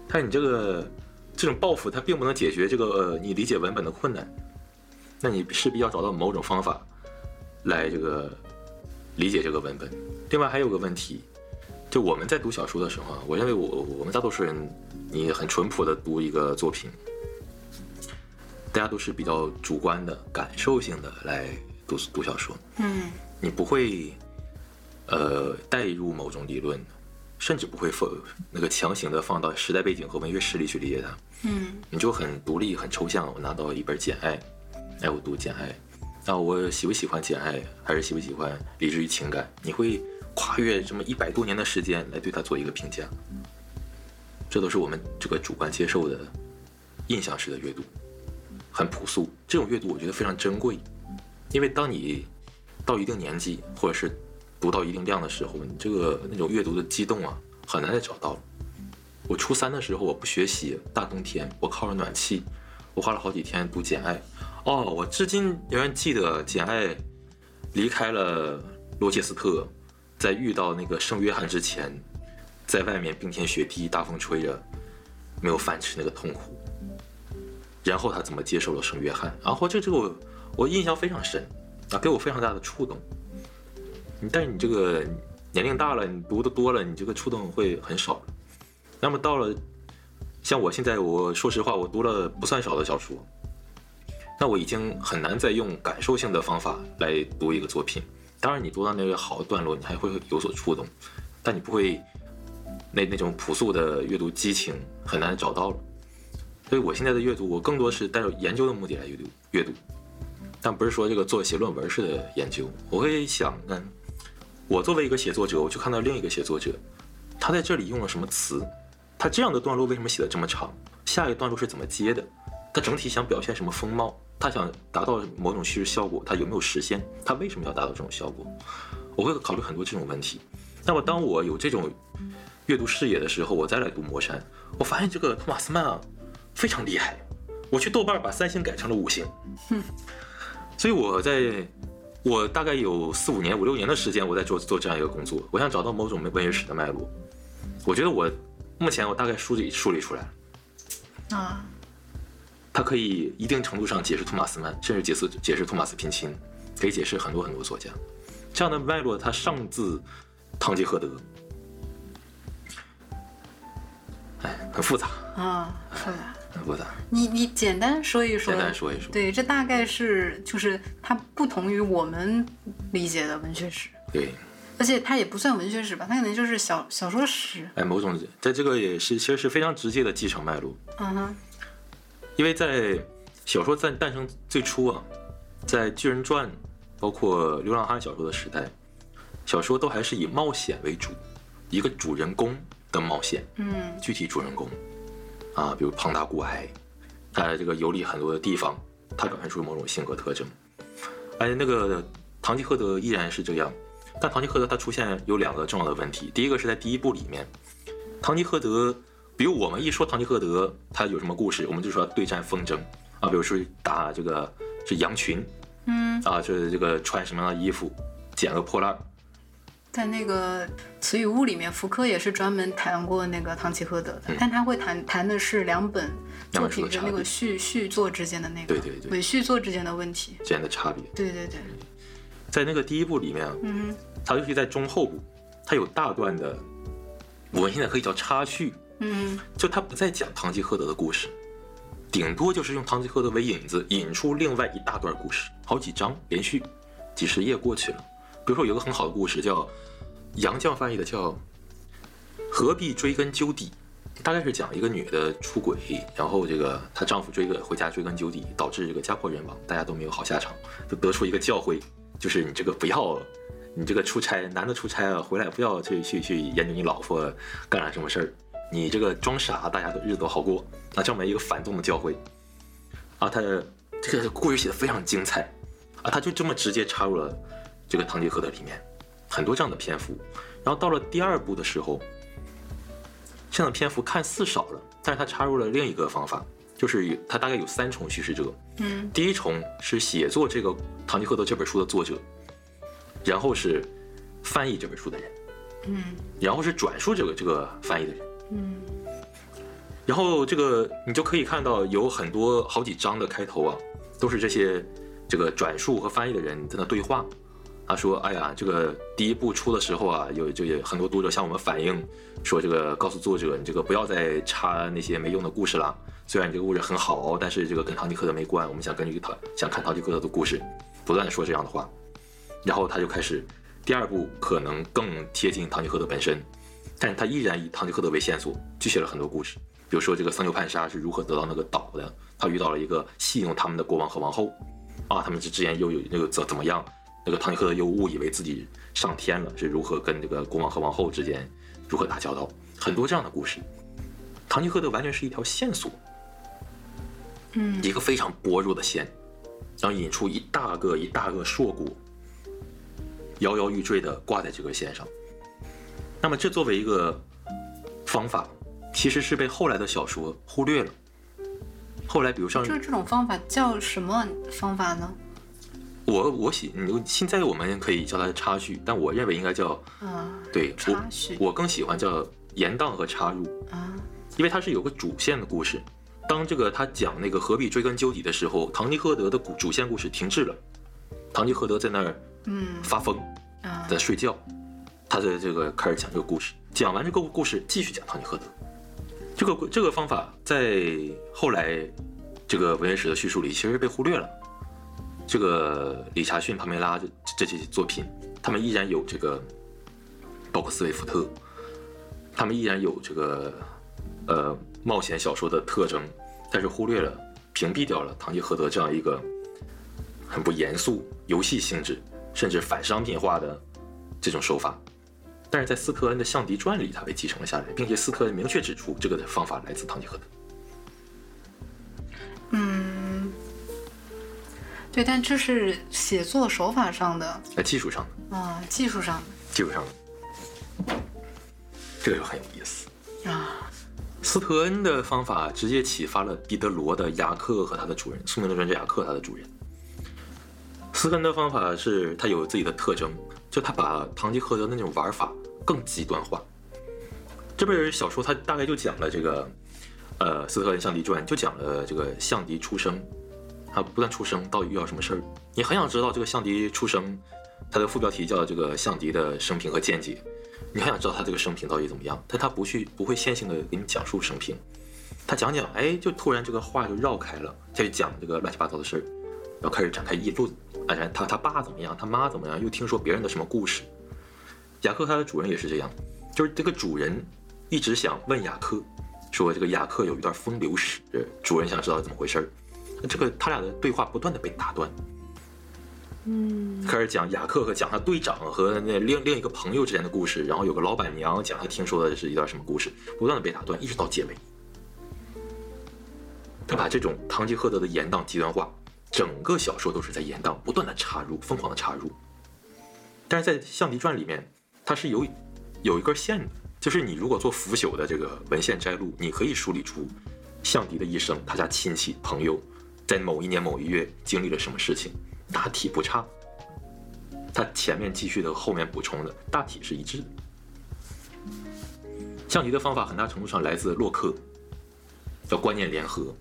但你这个这种报复，它并不能解决这个呃你理解文本的困难。那你势必要找到某种方法来这个理解这个文本。另外还有个问题，就我们在读小说的时候，我认为我我们大多数人，你很淳朴的读一个作品，大家都是比较主观的、感受性的来读读小说，
嗯
你不会呃带入某种理论，甚至不会放那个强行的放到时代背景和文学史里去理解它，
嗯
你就很独立、很抽象。我拿到一本《简爱》，哎，我读《简爱》，那我喜不喜欢《简爱》，还是喜不喜欢《理智与情感》？你会跨越这么一百多年的时间来对它做一个评价，这都是我们这个主观接受的印象式的阅读，很朴素。这种阅读我觉得非常珍贵，因为当你到一定年纪，或者是读到一定量的时候，你这个那种阅读的激动啊，很难再找到了。我初三的时候，我不学习，大冬天，我靠着暖气，我花了好几天读《简爱》。哦，我至今仍然记得《简爱》离开了罗切斯特，在遇到那个圣约翰之前，在外面冰天雪地、大风吹着，没有饭吃那个痛苦。然后他怎么接受了圣约翰？然后这这个我我印象非常深啊，给我非常大的触动。但是你这个年龄大了，你读的多了，你这个触动会很少。那么到了像我现在，我说实话，我读了不算少的小说，那我已经很难再用感受性的方法来读一个作品。当然，你读到那个好的段落，你还会有所触动，但你不会那那种朴素的阅读激情很难找到了。所以我现在的阅读，我更多是带着研究的目的来阅读阅读，但不是说这个做写论文式的研究。我会想，嗯，我作为一个写作者，我去看到另一个写作者，他在这里用了什么词，他这样的段落为什么写的这么长，下一段落是怎么接的，他整体想表现什么风貌，他想达到某种叙事效果，他有没有实现，他为什么要达到这种效果，我会考虑很多这种问题。那么当我有这种阅读视野的时候，我再来读《魔山》，我发现这个托马斯曼啊非常厉害。我去豆瓣把三星改成了五星，所以我在我大概有四五年、五六年的时间，我在做做这样一个工作。我想找到某种文学史的脉络。我觉得我目前我大概梳理梳理出来了，
啊
它可以一定程度上解释托马斯曼，甚至解释解释托马斯平钦，可以解释很多很多作家。这样的脉络，它上自堂吉诃德，哎，很复杂，
啊，是的。
很复杂。
你你简单说一说，
简单说一说
对，这大概是就是它不同于我们理解的文学史，
对，
而且它也不算文学史吧，它可能就是小小说史。
哎，某种在这个也是其实是非常直接的继承脉络。
嗯哼，
因为在小说在诞生最初啊，在巨人传，包括流浪汉小说的时代，小说都还是以冒险为主，一个主人公的冒险，
嗯
具体主人公啊，比如庞大骨癌，他这个游历很多的地方，他表现出某种性格特征。哎，那个堂吉诃德依然是这样，但堂吉诃德他出现有两个重要的问题，第一个是在第一部里面，堂吉诃德，比如我们一说堂吉诃德，他有什么故事，我们就说对战风筝啊，比如说打这个是羊群
嗯，
啊，就是这个穿什么样的衣服，捡个破烂儿，
在那个《词语屋》里面，福柯也是专门谈过那个唐吉诃德的，但他会谈谈的是两本作品的那个续续作之间的那个
对对对
尾续作之间的问题。
之间的差别。
对对对，
在那个第一部里面啊，
嗯
他尤其在中后部，他有大段的，我们现在可以叫插叙，
嗯
就他不再讲唐吉诃德的故事，顶多就是用唐吉诃德为引子，引出另外一大段故事，好几章连续，几十页过去了。比如说有个很好的故事叫杨绛翻译的叫《何必追根究底》，大概是讲一个女的出轨，然后这个她丈夫追个回家追根究底，导致这个家破人亡，大家都没有好下场，就得出一个教诲，就是你这个不要，你这个出差男的出差啊，回来不要去去去研究你老婆干了什么事儿，你这个装傻，大家的日子都好过。那这么一个反动的教诲，啊，他这个故事写的非常精彩，啊，他就这么直接插入了这个《堂吉诃德》里面很多这样的篇幅。然后到了第二部的时候，这样的篇幅看似少了，但是他插入了另一个方法，就是有他大概有三重叙事者。
嗯
第一重是写作这个《堂吉诃德》这本书的作者，然后是翻译这本书的人，
嗯
然后是转述这个这个翻译的人。
嗯
然后这个你就可以看到有很多好几章的开头啊，都是这些这个转述和翻译的人在那对话。他说：“哎呀，这个第一部出的时候啊，有就有很多读者向我们反映说，这个告诉作者，你这个不要再插那些没用的故事了。虽然你这个故事很好，但是这个跟堂吉诃德没关。我们想根据堂想看堂吉诃德的故事，不断的说这样的话。然后他就开始第二部可能更贴近堂吉诃德本身，但是他依然以堂吉诃德为线索，就写了很多故事。比如说这个桑丘潘沙是如何得到那个岛的，他遇到了一个戏弄他们的国王和王后，啊，他们之之间又有那个怎怎么样？那个唐吉诃德又误以为自己上天了，是如何跟这个国王和王后之间如何打交道？很多这样的故事，唐吉诃德完全是一条线索，
嗯
一个非常薄弱的线，然后引出一大个一大个硕果，摇摇欲坠的挂在这根线上。那么这作为一个方法，其实是被后来的小说忽略了。后来，比如像
这这种方法叫什么方法呢？
我我喜，你现在我们可以叫它插叙，但我认为应该叫
啊，
对
插叙
我我更喜欢叫延宕和插入，
啊，
因为它是有个主线的故事。当这个他讲那个何必追根究底的时候，堂吉诃德的主主线故事停滞了，堂吉诃德在那儿
嗯
发疯，
啊
在睡觉，他在这个开始讲这个故事，讲完这个故事继续讲堂吉诃德。这个这个方法在后来这个文学史的叙述里其实被忽略了。这个理查逊、帕梅拉这这些作品，他们依然有这个，包括斯威夫特，他们依然有这个呃冒险小说的特征，但是忽略了、屏蔽掉了堂吉诃德这样一个很不严肃、游戏性质，甚至反商品化的这种手法。但是在斯特恩的《象敌传》里，他被继承了下来，并且斯特恩明确指出这个的方法来自堂吉诃德。
嗯，对，但这是写作手法上的
呃技术上的，
啊，技术上的
技术上的，这个就很有意思。
的啊，
斯特恩的方法直接启发了狄德罗的雅克和他的主人苏门的专家雅克，他的主人。斯特恩的方法是他有自己的特征，就他把堂吉诃德的那种玩法更极端化。这本小说他大概就讲了这个，呃，斯特恩象敌传就讲了这个象敌出生，他不断出生到底遇到什么事儿，你很想知道这个象迪出生，它的副标题叫这个象迪的生平和见解，你很想知道他这个生平到底怎么样，但他不去不会线性的给你讲述生平，他讲讲，哎，就突然这个话就绕开了，他就讲这个乱七八糟的事儿，然后开始展开议论，哎，他他爸怎么样，他妈怎么样，又听说别人的什么故事。雅克他的主人也是这样，就是这个主人一直想问雅克，说这个雅克有一段风流史，主人想知道怎么回事儿。这个他俩的对话不断的被打断，
嗯
开始讲雅克和讲他队长和那另另一个朋友之间的故事，然后有个老板娘讲她听说的是一段什么故事，不断的被打断，一直到结尾。他把这种堂吉诃德的延宕极端化，整个小说都是在延宕，不断的插入，疯狂的插入。但是在《象迪传》里面，它是有有一根线的，就是你如果做腐朽的这个文献摘录，你可以梳理出象迪的一生，他家亲戚朋友在某一年某一月经历了什么事情，大体不差。他前面继续的，后面补充的，大体是一致的。象敌的方法很大程度上来自洛克，叫观念联合。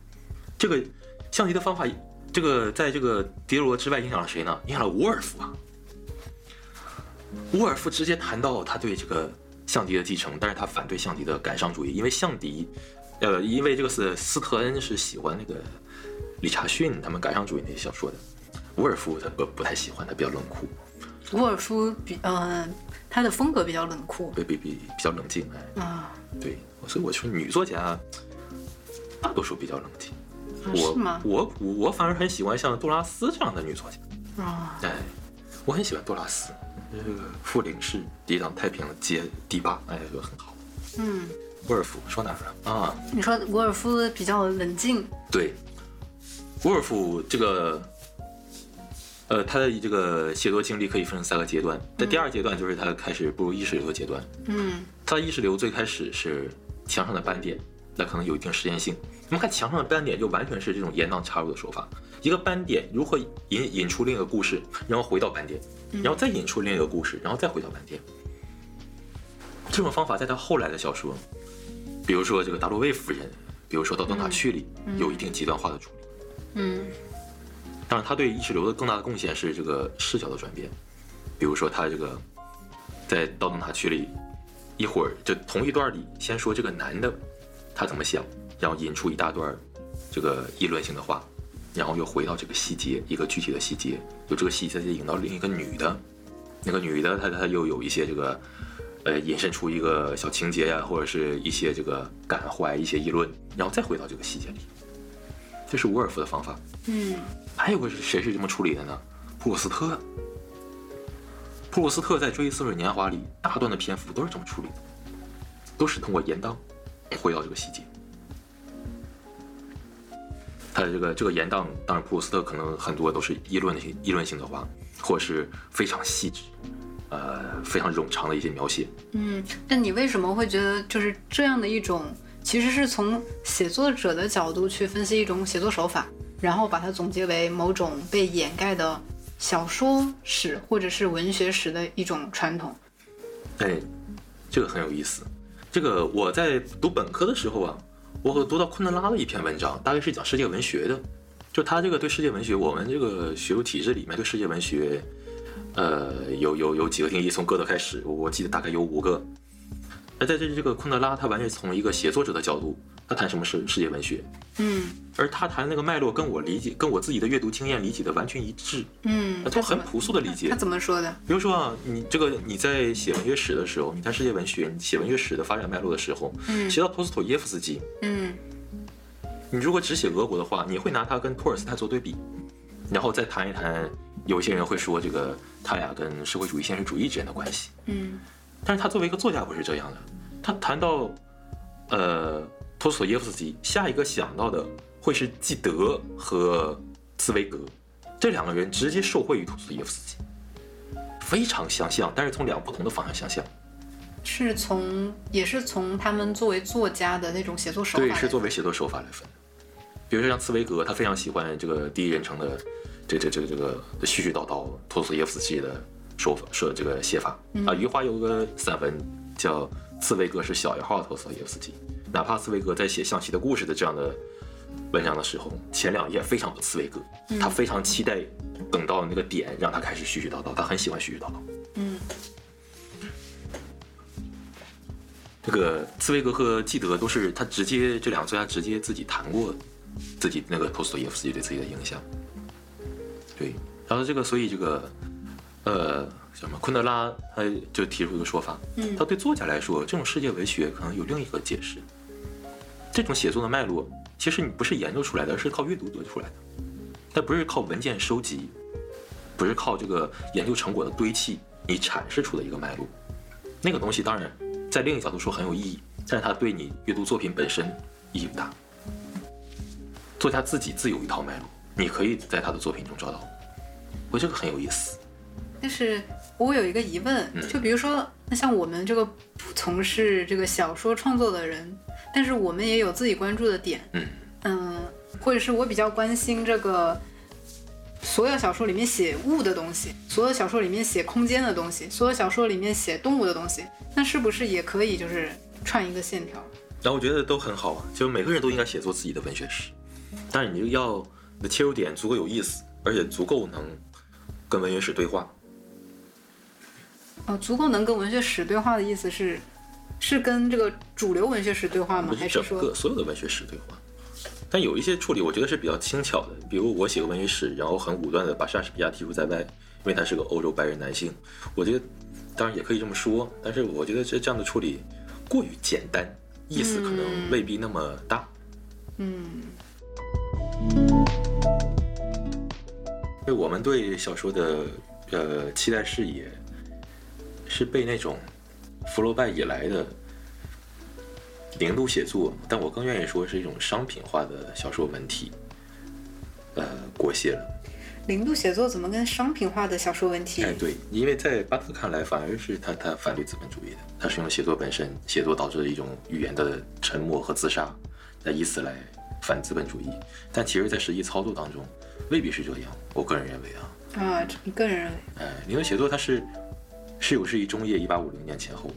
这个象敌的方法，这个在这个狄罗之外影响了谁呢？影响了伍尔夫啊。伍尔夫直接谈到他对这个象敌的继承，但是他反对象敌的感伤主义，因为象敌，呃，因为这个是斯特恩是喜欢那个理查逊他们感伤主义那些小说的，伍尔夫他不不太喜欢，他比较冷酷，
伍尔夫比嗯、他的风格比较冷酷
比比比比较冷静，哎，
啊，
对，所以我说女作家大多数比较冷静。
是吗？
我我我反而很喜欢像杜拉斯这样的女作家，
啊，
哎，我很喜欢杜拉斯，这个《傅领事抵挡太平街第八，哎，就很好。
嗯
沃尔夫说哪儿了啊？
你说沃尔夫比较冷静，
对，沃尔夫这个，呃，他的这个写作经历可以分成三个阶段。在第二阶段，就是他开始步入意识流的阶段。
嗯
他的意识流最开始是墙上的斑点，那可能有一定实验性。我们看墙上的斑点，就完全是这种延宕插入的手法。一个斑点如何引引出另一个故事，然后回到斑点，然后再引出另一个故事，然后再回到斑点。这种方法在他后来的小说，比如说这个达洛维夫人，比如说到灯塔区里，有一定极端化的处理。
嗯。
当然，他对意识流的更大的贡献是这个视角的转变，比如说他这个在刀灯塔区里，一会儿就同一段里，先说这个男的他怎么想，然后引出一大段这个议论性的话，然后又回到这个细节，一个具体的细节，由这个细节引到另一个女的，那个女的她她又有一些这个呃引申出一个小情节呀、或者是一些这个感怀、一些议论，然后再回到这个细节里，这是伍尔夫的方法。
嗯
还有个是谁是这么处理的呢？普鲁斯特。普鲁斯特在《追忆似水年华》里，大段的篇幅都是这么处理的，都是通过延宕回到这个细节。他的这个这个延宕，当然普鲁斯特可能很多都是议论性议论性的话，或是非常细致，呃，非常冗长的一些描写。
嗯，那你为什么会觉得就是这样的一种，其实是从写作者的角度去分析一种写作手法，然后把它总结为某种被掩盖的小说史或者是文学史的一种传统？
哎，这个很有意思。这个我在读本科的时候啊，我读到昆德拉的一篇文章，大概是讲世界文学的。就他这个对世界文学，我们这个学术体制里面对世界文学，呃，有有有几个定义，从歌德开始，我记得大概有五个。那在这这个昆德拉，他完全从一个写作者的角度，他谈什么是世界文学，
嗯。
而他谈那个脉络跟我理解，跟我自己的阅读经验理解的完全一致，
嗯，
都很朴素的理解
他。怎么说的？
比如说啊，你这个你在写文学史的时候，你谈世界文学，你写文学史的发展脉络的时候，
嗯。
写到托斯妥耶夫斯基，
嗯。
你如果只写俄国的话，你会拿他跟托尔斯泰做对比，然后再谈一谈，有些人会说这个他俩跟社会主义现实主义之间的关系，
嗯
但是他作为一个作家不是这样的，他谈到呃托斯妥耶夫斯基，下一个想到的会是纪德和茨威格这两个人直接受惠于托斯妥耶夫斯基，非常相像，但是从两个不同的方向相像。
是从也是从他们作为作家的那种写作手法
对，是作为写作手法来分的。比如说像茨威格，他非常喜欢这个第一人称的这这这个这个絮絮叨叨托斯托耶夫斯基的说法，说这个写法、啊。余华有个散文叫《茨威格是小一号托斯托耶夫斯基》，哪怕茨威格在写象棋的故事的这样的文章的时候，前两页非常不茨威格，他非常期待等到那个点让他开始絮絮叨叨，他很喜欢絮絮叨叨。
嗯
这个茨威格和基德都是他直接这两个作家直接自己谈过自己那个托斯托耶夫斯基对自己的影响。对，然后这个所以这个呃什么昆德拉他就提出一个说法，
嗯
他对作家来说，这种世界文学可能有另一个解释。这种写作的脉络，其实你不是研究出来的，而是靠阅读得出来的，它不是靠文件收集，不是靠这个研究成果的堆砌，你阐释出的一个脉络。那个东西当然在另一个角度说很有意义，但是它对你阅读作品本身意义不大。作家自己自有一套脉络，你可以在他的作品中找到。我觉得这个很有意思。
但是我有一个疑问，
嗯
就比如说，那像我们这个不从事这个小说创作的人，但是我们也有自己关注的点，
嗯
嗯，或者是我比较关心这个所有小说里面写物的东西，所有小说里面写空间的东西，所有小说里面写动物的东西，那是不是也可以就是串一个线条？
然后我觉得都很好啊，就每个人都应该写作自己的文学史，但是你就要你的切入点足够有意思，而且足够能跟文学史对话。
哦，足够能跟文学史对话的意思是，是跟这个主流文学史对话吗？还是说
整个，所有的文学史对话。但有一些处理，我觉得是比较轻巧的，比如我写个文学史，然后很武断的把莎士比亚剔除在外，因为他是个欧洲白人男性。我觉得当然也可以这么说，但是我觉得这这样的处理过于简单，意思可能未必那么大。
嗯
因为我们对小说的呃期待视野，是被那种福楼拜以来的零度写作，但我更愿意说是一种商品化的小说文体，呃，裹挟了。
零度写作怎么跟商品化的小说文体？
哎，对，因为在巴特看来，反而是他他反对资本主义的，他是用写作本身，写作导致的一种语言的沉默和自杀，那以此来反资本主义。但其实，在实际操作当中，未必是这样。我个人认为啊，
啊，你个人认为？
哎，零度写作它是十九世纪中叶一八五零年前后，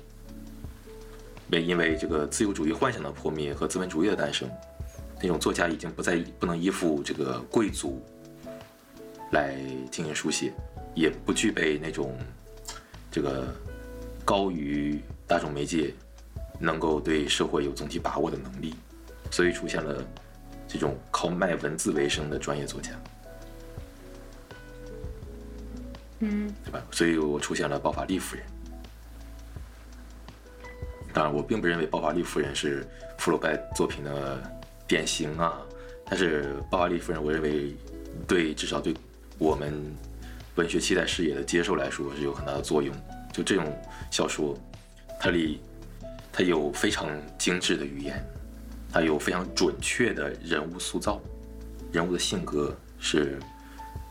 被因为这个自由主义幻想的破灭和资本主义的诞生，那种作家已经不再不能依附这个贵族。来进行书写，也不具备那种这个高于大众媒介能够对社会有总体把握的能力，所以出现了这种靠卖文字为生的专业作家，
嗯，
对吧？所以我出现了包法利夫人。当然，我并不认为包法利夫人是福楼拜作品的典型啊，但是包法利夫人，我认为对至少对。我们文学期待视野的接受来说是有很大的作用。就这种小说，它里它有非常精致的语言，它有非常准确的人物塑造，人物的性格是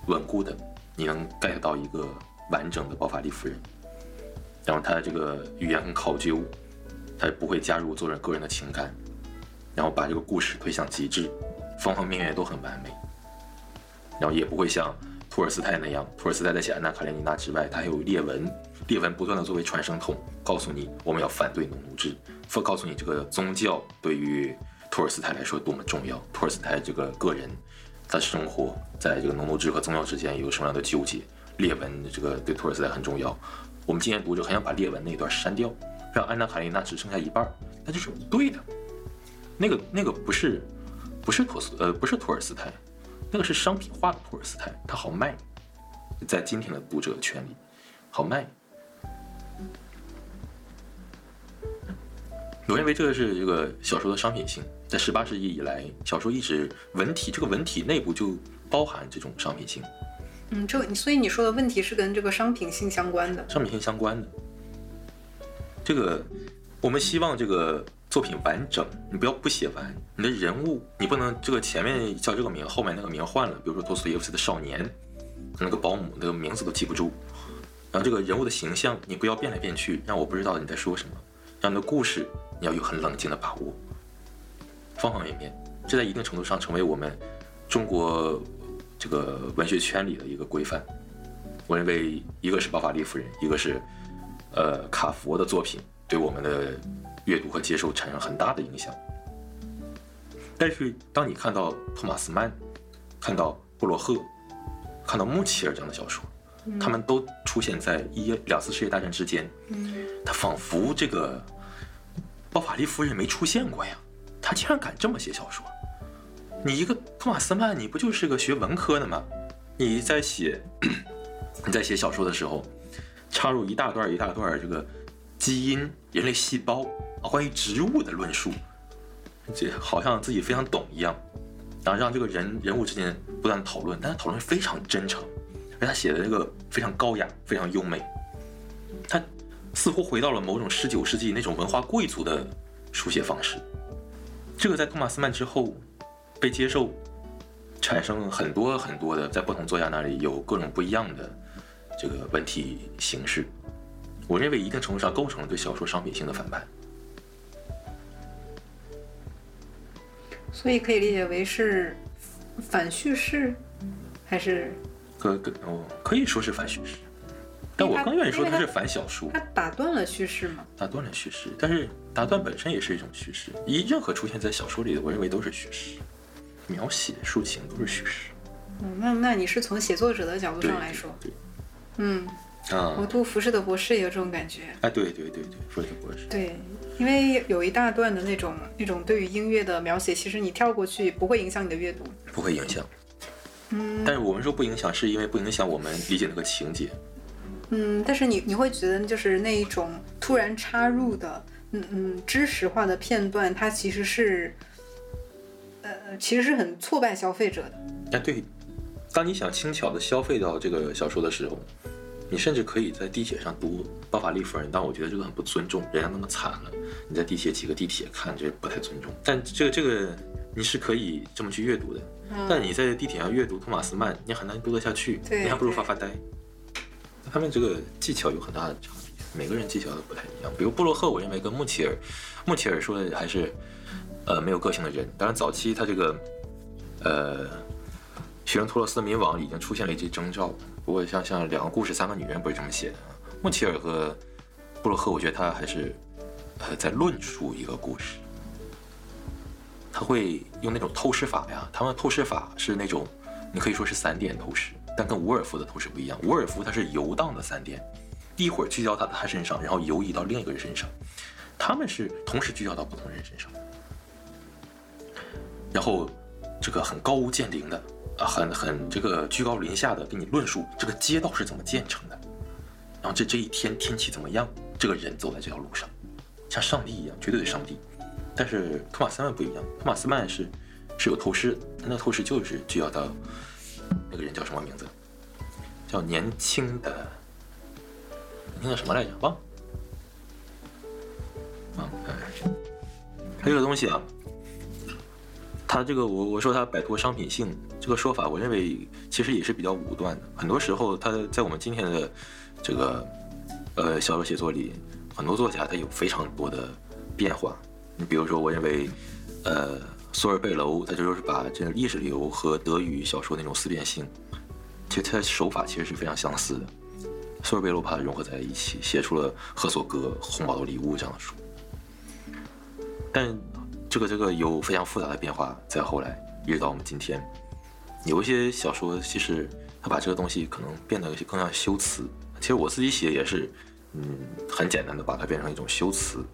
稳固的，你能 get 到一个完整的包法利夫人。然后它这个语言很考究，它不会加入作者个人的情感，然后把这个故事推向极致，方方面面都很完美，然后也不会像。托尔斯泰那样，托尔斯泰在写《安娜·卡列尼娜》之外，他还有列文，列文不断的作为传声筒，告诉你我们要反对农奴制，说告诉你这个宗教对于托尔斯泰来说多么重要。托尔斯泰这个个人，他生活在这个农奴制和宗教之间有什么样的纠结？列文这个对托尔斯泰很重要。我们今天读者很想把列文那段删掉，让安娜·卡列娜只剩下一半，那就是不对的。那个那个不是不是托斯呃不是托尔斯泰。那个是商品化的托尔斯泰，它好卖，在今天的读者圈里，好卖。我认为这个是这个小说的商品性，在十八世纪以来，小说一直文体这个文体内部就包含这种商品性。
嗯，这所以你说的问题是跟这个商品性相关的，
商品性相关的。这个我们希望这个。作品完整，你不要不写完。你的人物，你不能这个前面叫这个名，后面那个名换了。比如说托斯托耶夫斯基的少年，那个保姆那个名字都记不住。然后这个人物的形象，你不要变来变去，让我不知道你在说什么。让你的故事，你要有很冷静的把握，方方面面。这在一定程度上成为我们中国这个文学圈里的一个规范。我认为，一个是包法利夫人，一个是呃卡佛的作品，对我们的。阅读和接受产生很大的影响，但是当你看到托马斯曼、看到布洛赫、看到穆奇尔这样的小说，他们都出现在一两次世界大战之间，他仿佛这个包法利夫人没出现过呀，他竟然敢这么写小说。你一个托马斯曼，你不就是个学文科的吗？你在写 你在写小说的时候，插入一大段一大段这个基因、人类细胞。关于植物的论述，这好像自己非常懂一样，然后让这个人人物之间不断讨论，但是讨论非常真诚，而他写的那个非常高雅，非常优美，他似乎回到了某种十九世纪那种文化贵族的书写方式。这个在托马斯曼之后被接受，产生很多很多的，在不同作家那里有各种不一样的这个文体形式。我认为一定程度上构成了对小说商品性的反叛。
所以可以理解为是反叙事，还是
可可哦，可以说是反叙事，但我更愿意说它是反小说。
它打断了叙事吗？
打断了叙事，但是打断本身也是一种叙事。一任何出现在小说里的，我认为都是叙事，描写抒情都是叙事。
嗯，那那你是从写作者的角度上来说，
对，
嗯
啊，
我读《浮士德博士》也有这种感觉。
哎，对对对对，浮士德博士，
对。因为有一大段的那种那种对于音乐的描写，其实你跳过去不会影响你的阅读，
不会影响。
嗯，
但是我们说不影响，是因为不影响我们理解那个情节。
嗯，但是你你会觉得就是那一种突然插入的，嗯嗯，知识化的片段，它其实是，呃，其实是很挫败消费者的。
哎，对，当你想轻巧的消费到这个小说的时候，你甚至可以在地铁上读《包法利夫人》，但我觉得这个很不尊重，人家那么惨了，你在地铁挤个地铁看，这不太尊重。但这个这个你是可以这么去阅读的，但你在地铁上阅读托马斯曼，你很难读得下去，你还不如发发呆。他们这个技巧有很大的差别，每个人技巧都不太一样。比如布洛赫，我认为跟穆齐尔，穆齐尔说的还是呃没有个性的人。当然早期他这个呃学生托洛斯的民网已经出现了一些征兆，不过像像两个故事三个女人不是这么写的。穆齐尔和布洛赫，我觉得他还是呃在论述一个故事。他会用那种透视法呀，他们透视法是那种，你可以说是散点透视，但跟伍尔夫的透视不一样。伍尔夫他是游荡的散点，一会儿聚焦到他身上，然后游移到另一个人身上，他们是同时聚焦到不同人身上，然后这个很高屋建瓴的，啊，很很这个居高临下的给你论述这个街道是怎么建成的，然后这这一天天气怎么样，这个人走在这条路上，像上帝一样，绝对的上帝。但是托马斯曼不一样，托马斯曼是是有透视，他那透视就是聚焦到那个人叫什么名字？叫年轻的，那个什么来着？忘了，忘了。哎这个东西啊，他这个我我说他摆脱商品性这个说法，我认为其实也是比较武断的。很多时候，他在我们今天的这个呃小说写作里，很多作家他有非常多的变化。你比如说，我认为，呃，索尔贝楼他就是把这个意识流和德语小说那种思辨性，其实他手法其实是非常相似的。索尔贝洛帕融合在一起，写出了《赫索格》《红宝的礼物》这样的书。但这个这个有非常复杂的变化，在后来一直到我们今天，有一些小说其实它把这个东西可能变得更像修辞。其实我自己写也是，嗯，很简单的把它变成一种修辞。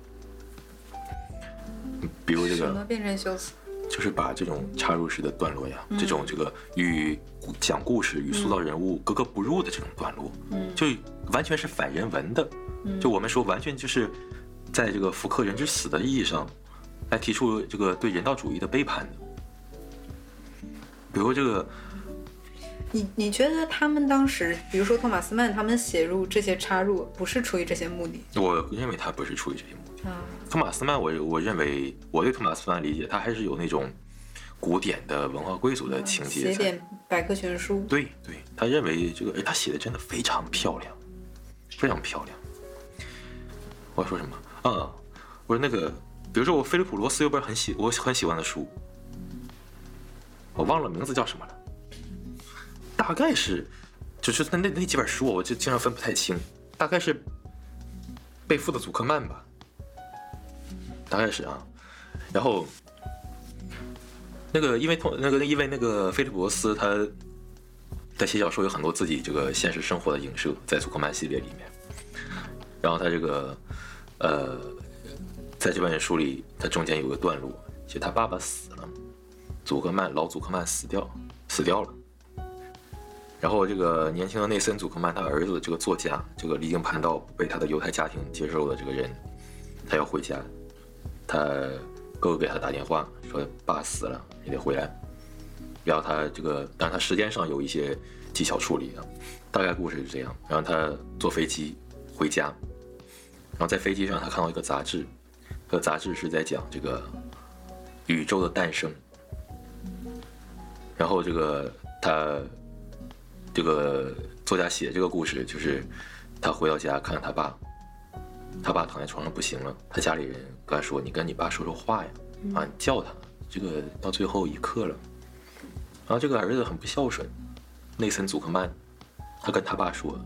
比如这个
什么变成修辞？
就是把这种插入式的段落呀，这种这个与讲故事与塑造人物格格不入的这种段落，
嗯
就完全是反人文的。就我们说，完全就是在这个福克人之死的意义上，来提出这个对人道主义的背叛的。比如这个，
你你觉得他们当时，比如说托马斯曼，他们写入这些插入，不是出于这些目的
我认为他不是出于这些目的。
啊？
托马斯曼我，我认为我对托马斯曼理解，他还是有那种古典的文化贵族的情节在。
写点百科全书，
对对，他认为这个，哎，他写的真的非常漂亮，非常漂亮。我要说什么？啊，我说那个，比如说我菲利普罗斯有本很喜我很喜欢的书，我忘了名字叫什么了，大概是，就是那那那几本书我就经常分不太清，大概是贝夫的祖克曼吧，大概是啊，然后。那个因为通那个因为那个菲利普斯他在写小说有很多自己这个现实生活的影射，在祖克曼系列里面。然后他这个呃，在这本书里，他中间有个段落，就他爸爸死了，祖克曼老祖克曼死掉死掉了。然后这个年轻的内森祖克曼，他儿子这个作家，这个离经叛道被他的犹太家庭接受的这个人，他要回家，他哥哥给他打电话说爸死了，你得回来。然后他这个，当然他时间上有一些技巧处理啊，大概故事是这样。然后他坐飞机回家，然后在飞机上他看到一个杂志，这个杂志是在讲这个宇宙的诞生。然后这个他这个作家写这个故事，就是他回到家看他爸，他爸躺在床上不行了，他家里人跟他说：“你跟你爸说说话呀，啊，你叫他，这个到最后一刻了。”然后这个儿子很不孝顺，内森·祖克曼，他跟他爸说：“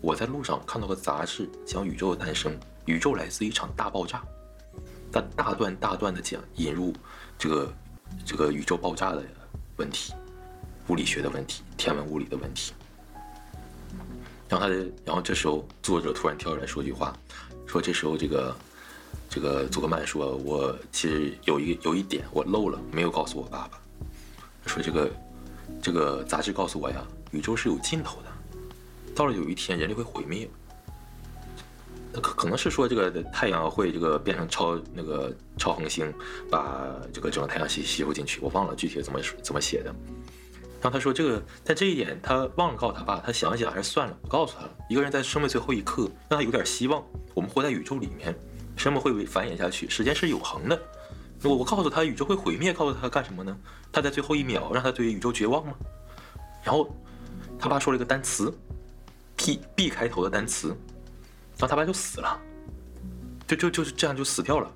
我在路上看到个杂志，讲宇宙的诞生，宇宙来自一场大爆炸。”他大段大段的讲引入这个这个宇宙爆炸的问题，物理学的问题，天文物理的问题。然后他的，然后这时候作者突然跳出来说句话，说这时候这个这个祖克曼说：“我其实有一有一点我漏了，没有告诉我爸爸。”说这个这个杂志告诉我呀，宇宙是有尽头的，到了有一天人类会毁灭。可可能是说这个太阳会这个变成超那个超恒星，把这个整个太阳系吸收进去。我忘了具体怎么怎么写的。然后他说这个在这一点他忘了告诉他爸，他想一想还是算了，不告诉他了。一个人在生命最后一刻，让他有点希望。我们活在宇宙里面，生命会繁衍下去，时间是永恒的。如果我告诉他宇宙会毁灭，告诉他干什么呢？他在最后一秒让他对宇宙绝望吗？然后他爸说了一个单词，P B 开头的单词，然后他爸就死了，就就就是这样就死掉了。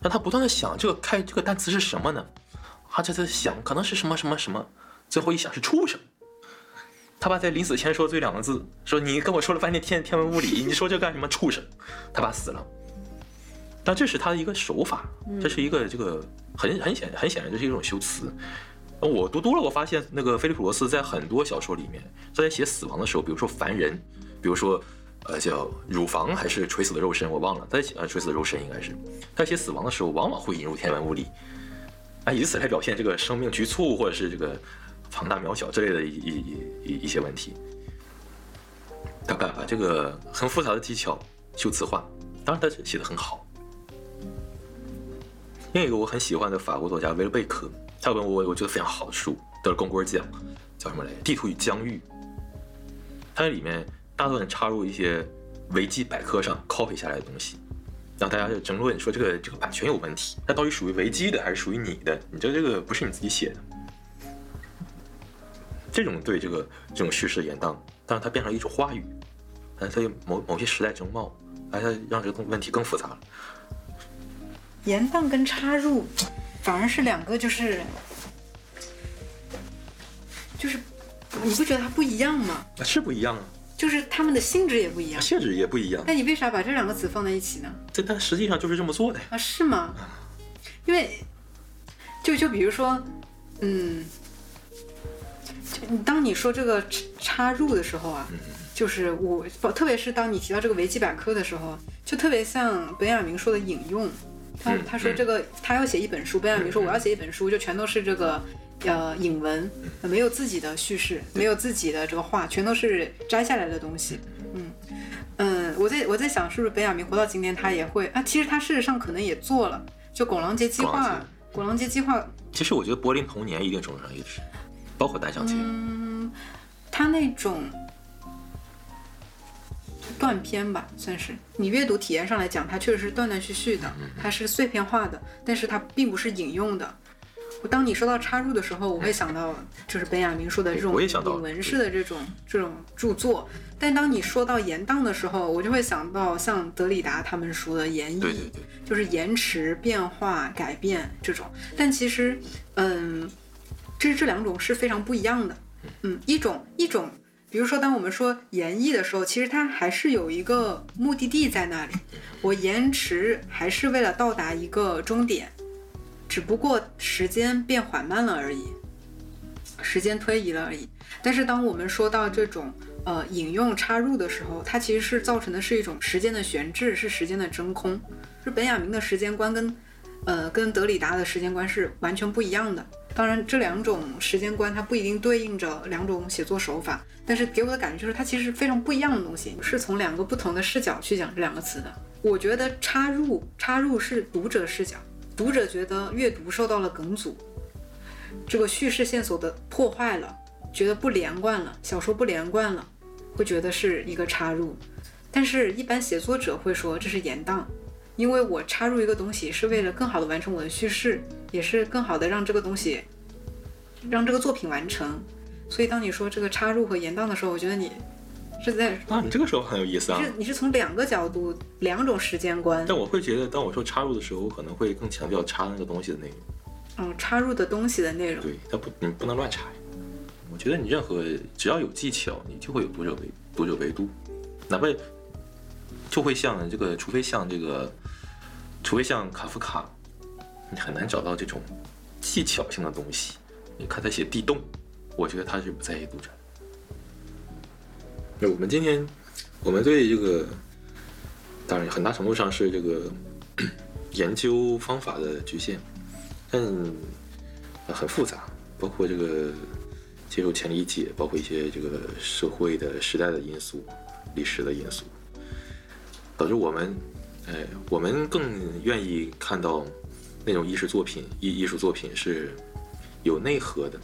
让他不断的想这个开这个单词是什么呢？他就在想可能是什么什么什么，最后一想是畜生。他爸在临死前说这两个字，说你跟我说了半天天天文物理，你说这干什么畜生？他爸死了。但这是他的一个手法，这是一个这个很很显很显然这是一种修辞。我读多了，我发现那个菲利普罗斯在很多小说里面，他在写死亡的时候，比如说凡人，比如说呃叫乳房还是垂死的肉身，我忘了，在写呃垂死的肉身应该是，他写死亡的时候往往会引入天文物理，啊以此来表现这个生命局促或者是这个庞大渺小之类的一一一一些问题。他把把这个很复杂的技巧修辞化，当然他写的很好。另一个我很喜欢的法国作家维勒贝克。他有本我我觉得非常好的书，得了贡郭奖，叫什么来着？地图与疆域。它里面大段插入一些维基百科上 copy 下来的东西，让大家就争论说这个这个版权有问题，那到底属于维基的还是属于你的？你这这个不是你自己写的。这种对这个这种叙事延宕，但是它变成了一种话语，但是它有某某些时代征貌，哎，它让这个问题更复杂了。
延宕跟插入。反而是两个，就是就是，你不觉得它不一样吗？
是不一样啊，
就是他们的性质也不一样，
性质也不一样。
那你为啥把这两个词放在一起呢？
这但实际上就是这么做的
啊？是吗？因为就就比如说，嗯，当你说这个插入的时候啊，就是我，特别是当你提到这个维基百科的时候，就特别像本雅明说的引用。他他说这个他要写一本书，本雅明说我要写一本书，就全都是这个呃引文，没有自己的叙事，没有自己的这个话，全都是摘下来的东西。嗯嗯，我在我在想是不是本雅明活到今天他也会啊？其实他事实上可能也做了，就《拱廊节计划》，《拱廊节计划》。
其实我觉得柏林童年一定种上一直，包括单向街。
嗯，他那种。断片吧，算是你阅读体验上来讲，它确实是断断续续的，它是碎片化的，但是它并不是引用的。我当你说到插入的时候，我会想到就是本雅明说的这种引文式的这种这种著作。但当你说到延宕的时候，我就会想到像德里达他们说的延
绎，对对对，
就是延迟、变化、改变这种。但其实，嗯，这这两种是非常不一样的。嗯，一种一种。比如说，当我们说延绎的时候，其实它还是有一个目的地在那里。我延迟还是为了到达一个终点，只不过时间变缓慢了而已，时间推移了而已。但是当我们说到这种呃引用插入的时候，它其实是造成的是一种时间的悬置，是时间的真空。是本雅明的时间观跟呃跟德里达的时间观是完全不一样的。当然，这两种时间观它不一定对应着两种写作手法，但是给我的感觉就是它其实非常不一样的东西，是从两个不同的视角去讲这两个词的。我觉得插入插入是读者视角，读者觉得阅读受到了梗阻，这个叙事线索的破坏了，觉得不连贯了，小说不连贯了，会觉得是一个插入。但是，一般写作者会说这是延宕。因为我插入一个东西是为了更好的完成我的叙事，也是更好的让这个东西，让这个作品完成。所以当你说这个插入和延宕的时候，我觉得你是在
啊，你这个时候很有意思啊。
是你是从两个角度、两种时间观。
但我会觉得，当我说插入的时候，我可能会更强调插那个东西的内容。
嗯，插入的东西的内容。
对，它不，你不能乱插。我觉得你任何只要有技巧，你就会有读者维读者维度，哪怕就会像这个，除非像这个。除非像卡夫卡，你很难找到这种技巧性的东西。你看他写地洞，我觉得他是不在意读者。那我们今天，我们对这个，当然很大程度上是这个 研究方法的局限，但很复杂，包括这个接受前理解，包括一些这个社会的时代的因素、历史的因素，导致我们。哎，我们更愿意看到那种艺术作品，艺艺术作品是有内核的，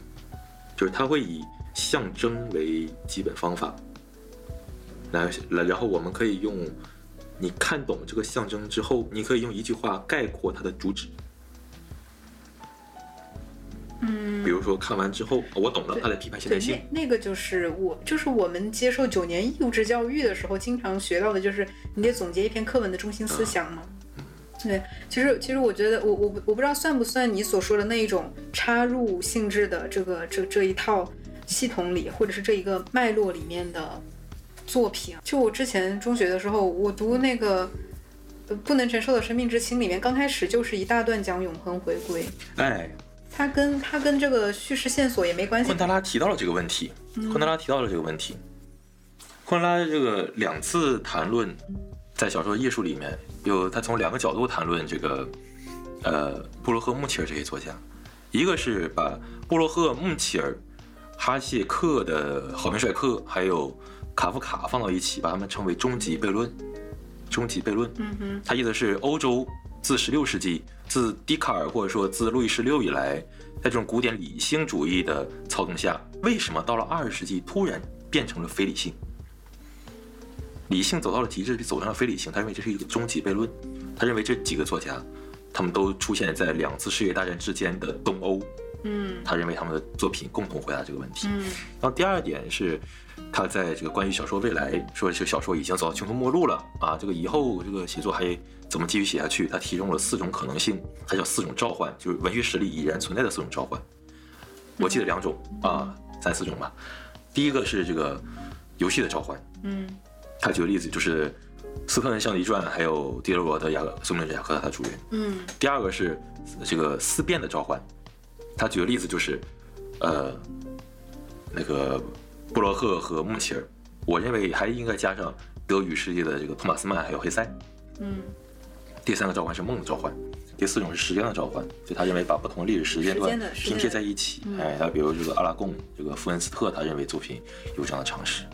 就是它会以象征为基本方法，来来，然后我们可以用你看懂这个象征之后，你可以用一句话概括它的主旨。
嗯
比如说看完之后，我懂了他的批判现代
对，
性。
那那个就是我，就是我们接受九年义务制教育的时候，经常学到的，就是你得总结一篇课文的中心思想嘛。对，其实其实我觉得，我我我不知道算不算你所说的那一种插入性质的这个这这一套系统里，或者是这一个脉络里面的作品。就我之前中学的时候，我读那个。呃不能承受的生命之轻里面，刚开始就是一大段讲永恒回归，
哎，
它跟它跟这个叙事线索也没关系
昆。德拉提到了这个问题，昆德拉提到了这个问题。昆德拉这个两次谈论，在小说艺术里面有他从两个角度谈论这个，呃，布洛赫、穆切尔这些作家，一个是把布洛赫、穆切尔、哈谢克的《好面帅克》还有卡夫卡放到一起，把他们称为终极悖论。终极悖论，
嗯哼，
他意思是欧洲自16世纪，自笛卡尔或者说自路易十六以来，在这种古典理性主义的操纵下，为什么到了二十世纪突然变成了非理性？理性走到了极致，走向了非理性。他认为这是一个终极悖论。他认为这几个作家，他们都出现在两次世界大战之间的东欧。
嗯
他认为他们的作品共同回答这个问题。
嗯
然后第二点是，他在这个关于小说未来说，这个小说已经走到穷途末路了啊，这个以后这个写作还怎么继续写下去？他提供了四种可能性，他叫四种召唤，就是文学实力已然存在的四种召唤。我记得两种啊，三四种吧。第一个是这个游戏的召唤，
嗯
他举个例子就是《斯特恩象棋传》，还有狄罗罗的雅各苏明雅克他主人。
嗯
第二个是这个思辨的召唤，他举个例子就是，呃，那个布洛赫和穆切尔，我认为还应该加上德语世界的这个托马斯曼还有黑塞。
嗯
第三个召唤是梦的召唤，第四种是时间的召唤，就他认为把不同历史时间段拼贴在一起。
嗯
哎，他比如这个阿拉贡，这个富恩斯特，他认为作品有这样的尝试。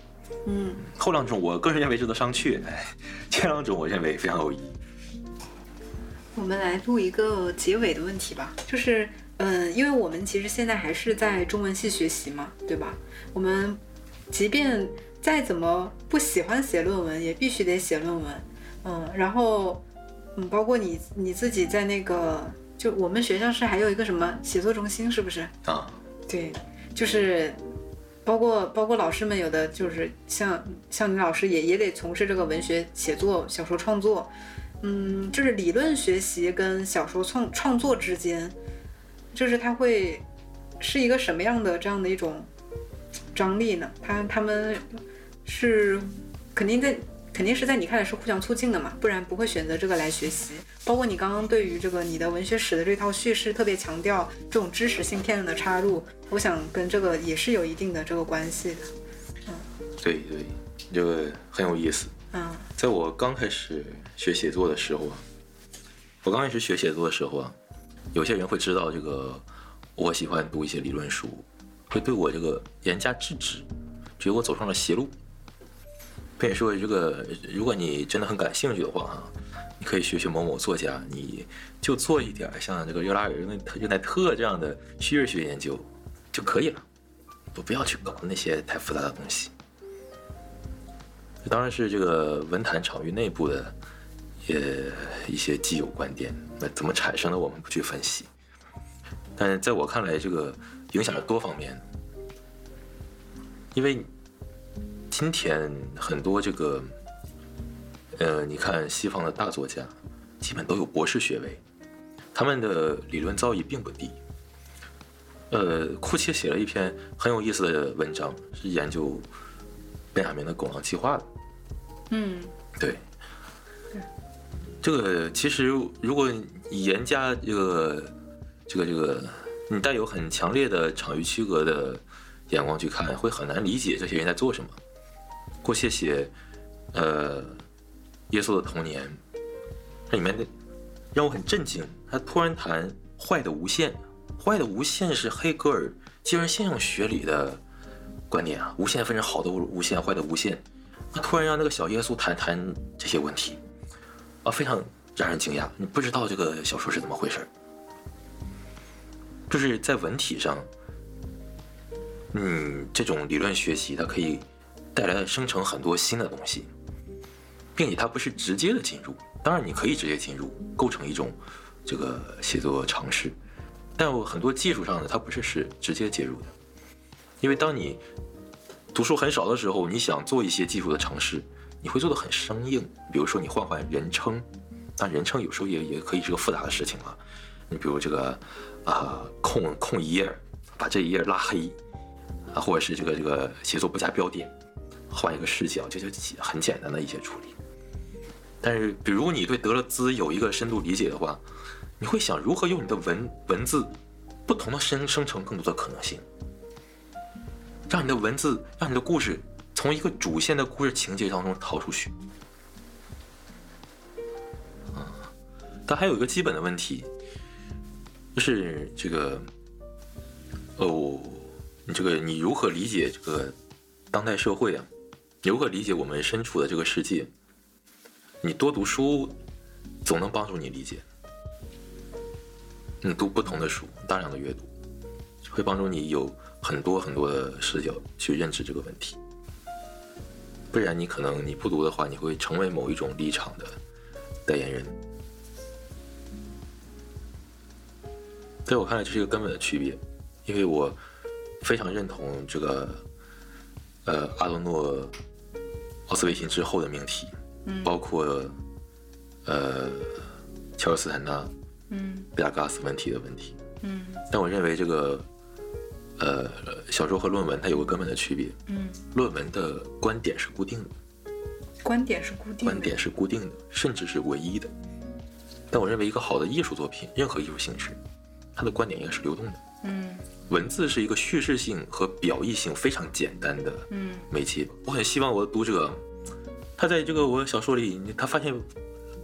嗯
后两种我个人认为值得商榷，哎，前两种我认为非常有意义。
我们来录一个结尾的问题吧，就是，嗯，因为我们其实现在还是在中文系学习嘛，对吧？我们即便再怎么不喜欢写论文，也必须得写论文，嗯，然后，嗯，包括你你自己在那个，就我们学校是还有一个什么写作中心，是不是？
啊，
对，就是包括包括老师们有的就是像像你老师也也得从事这个文学写作、小说创作，嗯，就是理论学习跟小说创创作之间，就是它会是一个什么样的这样的一种张力呢？他他们是肯定在。肯定是在你看来是互相促进的嘛，不然不会选择这个来学习。包括你刚刚对于这个你的文学史的这套叙事特别强调这种知识性片段的插入，我想跟这个也是有一定的这个关系的。
嗯对对，这个很有意思。
嗯
在我刚开始学写作的时候啊，我刚开始学写作的时候啊，有些人会知道这个，我喜欢读一些理论书，会对我这个严加制止，觉得我走上了邪路，可以说这个，如果你真的很感兴趣的话哈、你可以学学某某作家，你就做一点像这个热拉尔、热内特、热奈特这样的叙事学研究就可以了，都不要去搞那些太复杂的东西。当然是这个文坛场域内部的，也一些既有观点，那怎么产生的我们不去分析。但是在我看来，这个影响是多方面的，因为今天很多这个，呃，你看西方的大作家，基本都有博士学位，他们的理论造诣并不低。呃，库切写了一篇很有意思的文章，是研究本雅明的狗狼计划的。
嗯
对，这个其实如果你严加这个这个这个，你带有很强烈的场域区隔的眼光去看，会很难理解这些人在做什么。过谢写，呃，耶稣的童年，这里面的让我很震惊，他突然谈坏的无限，坏的无限是黑格尔精神现象学里的观点啊，无限分成好的无限，坏的无限。他突然让那个小耶稣谈谈这些问题，啊，非常让人惊讶。你不知道这个小说是怎么回事，就是在文体上，嗯，这种理论学习它可以带来生成很多新的东西，并且它不是直接的进入。当然，你可以直接进入，构成一种这个写作尝试，但我很多技术上的它不是是直接介入的，因为当你读书很少的时候，你想做一些技术的尝试，你会做的很生硬。比如说你换换人称，但人称有时候也也可以是个复杂的事情啊。你比如这个啊空空一页，把这一页拉黑啊，或者是这个这个写作不加标点，换一个视角，这就很简单的一些处理。但是，比如你对德勒兹有一个深度理解的话，你会想如何用你的文文字不同的生生成更多的可能性，让你的文字，让你的故事从一个主线的故事情节当中逃出去。啊，但还有一个基本的问题，是这个，哦，你这个你如何理解这个当代社会啊？如何理解我们身处的这个世界？你多读书，总能帮助你理解。你读不同的书，大量的阅读，会帮助你有很多很多的视角去认知这个问题。不然，你可能你不读的话，你会成为某一种立场的代言人。在我看来，这是一个根本的区别，因为我非常认同这个，呃，阿多诺奥斯维辛之后的命题。包括，呃，乔尔斯坦纳，嗯，贝拉格斯问题的问题，嗯，但我认为这个，呃，小说和论文它有个根本的区别，嗯，论文的观点是固定的，
观点是固定的，
观点是固定的，甚至是唯一的。但我认为一个好的艺术作品，任何艺术形式，它的观点应该是流动的，嗯，文字是一个叙事性和表意性非常简单的，嗯，媒介。我很希望我的读者。他在这个我小说里，他发现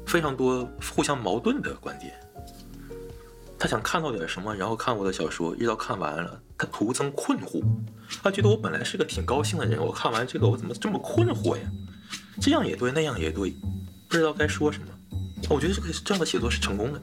非常多互相矛盾的观点。他想看到点什么，然后看我的小说，一直到看完了，他徒增困惑。他觉得我本来是个挺高兴的人，我看完这个，我怎么这么困惑呀？这样也对，那样也对，不知道该说什么。我觉得这个这样的写作是成功的。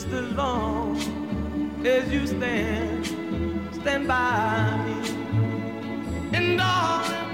just as long as you stand, stand by me. And darling,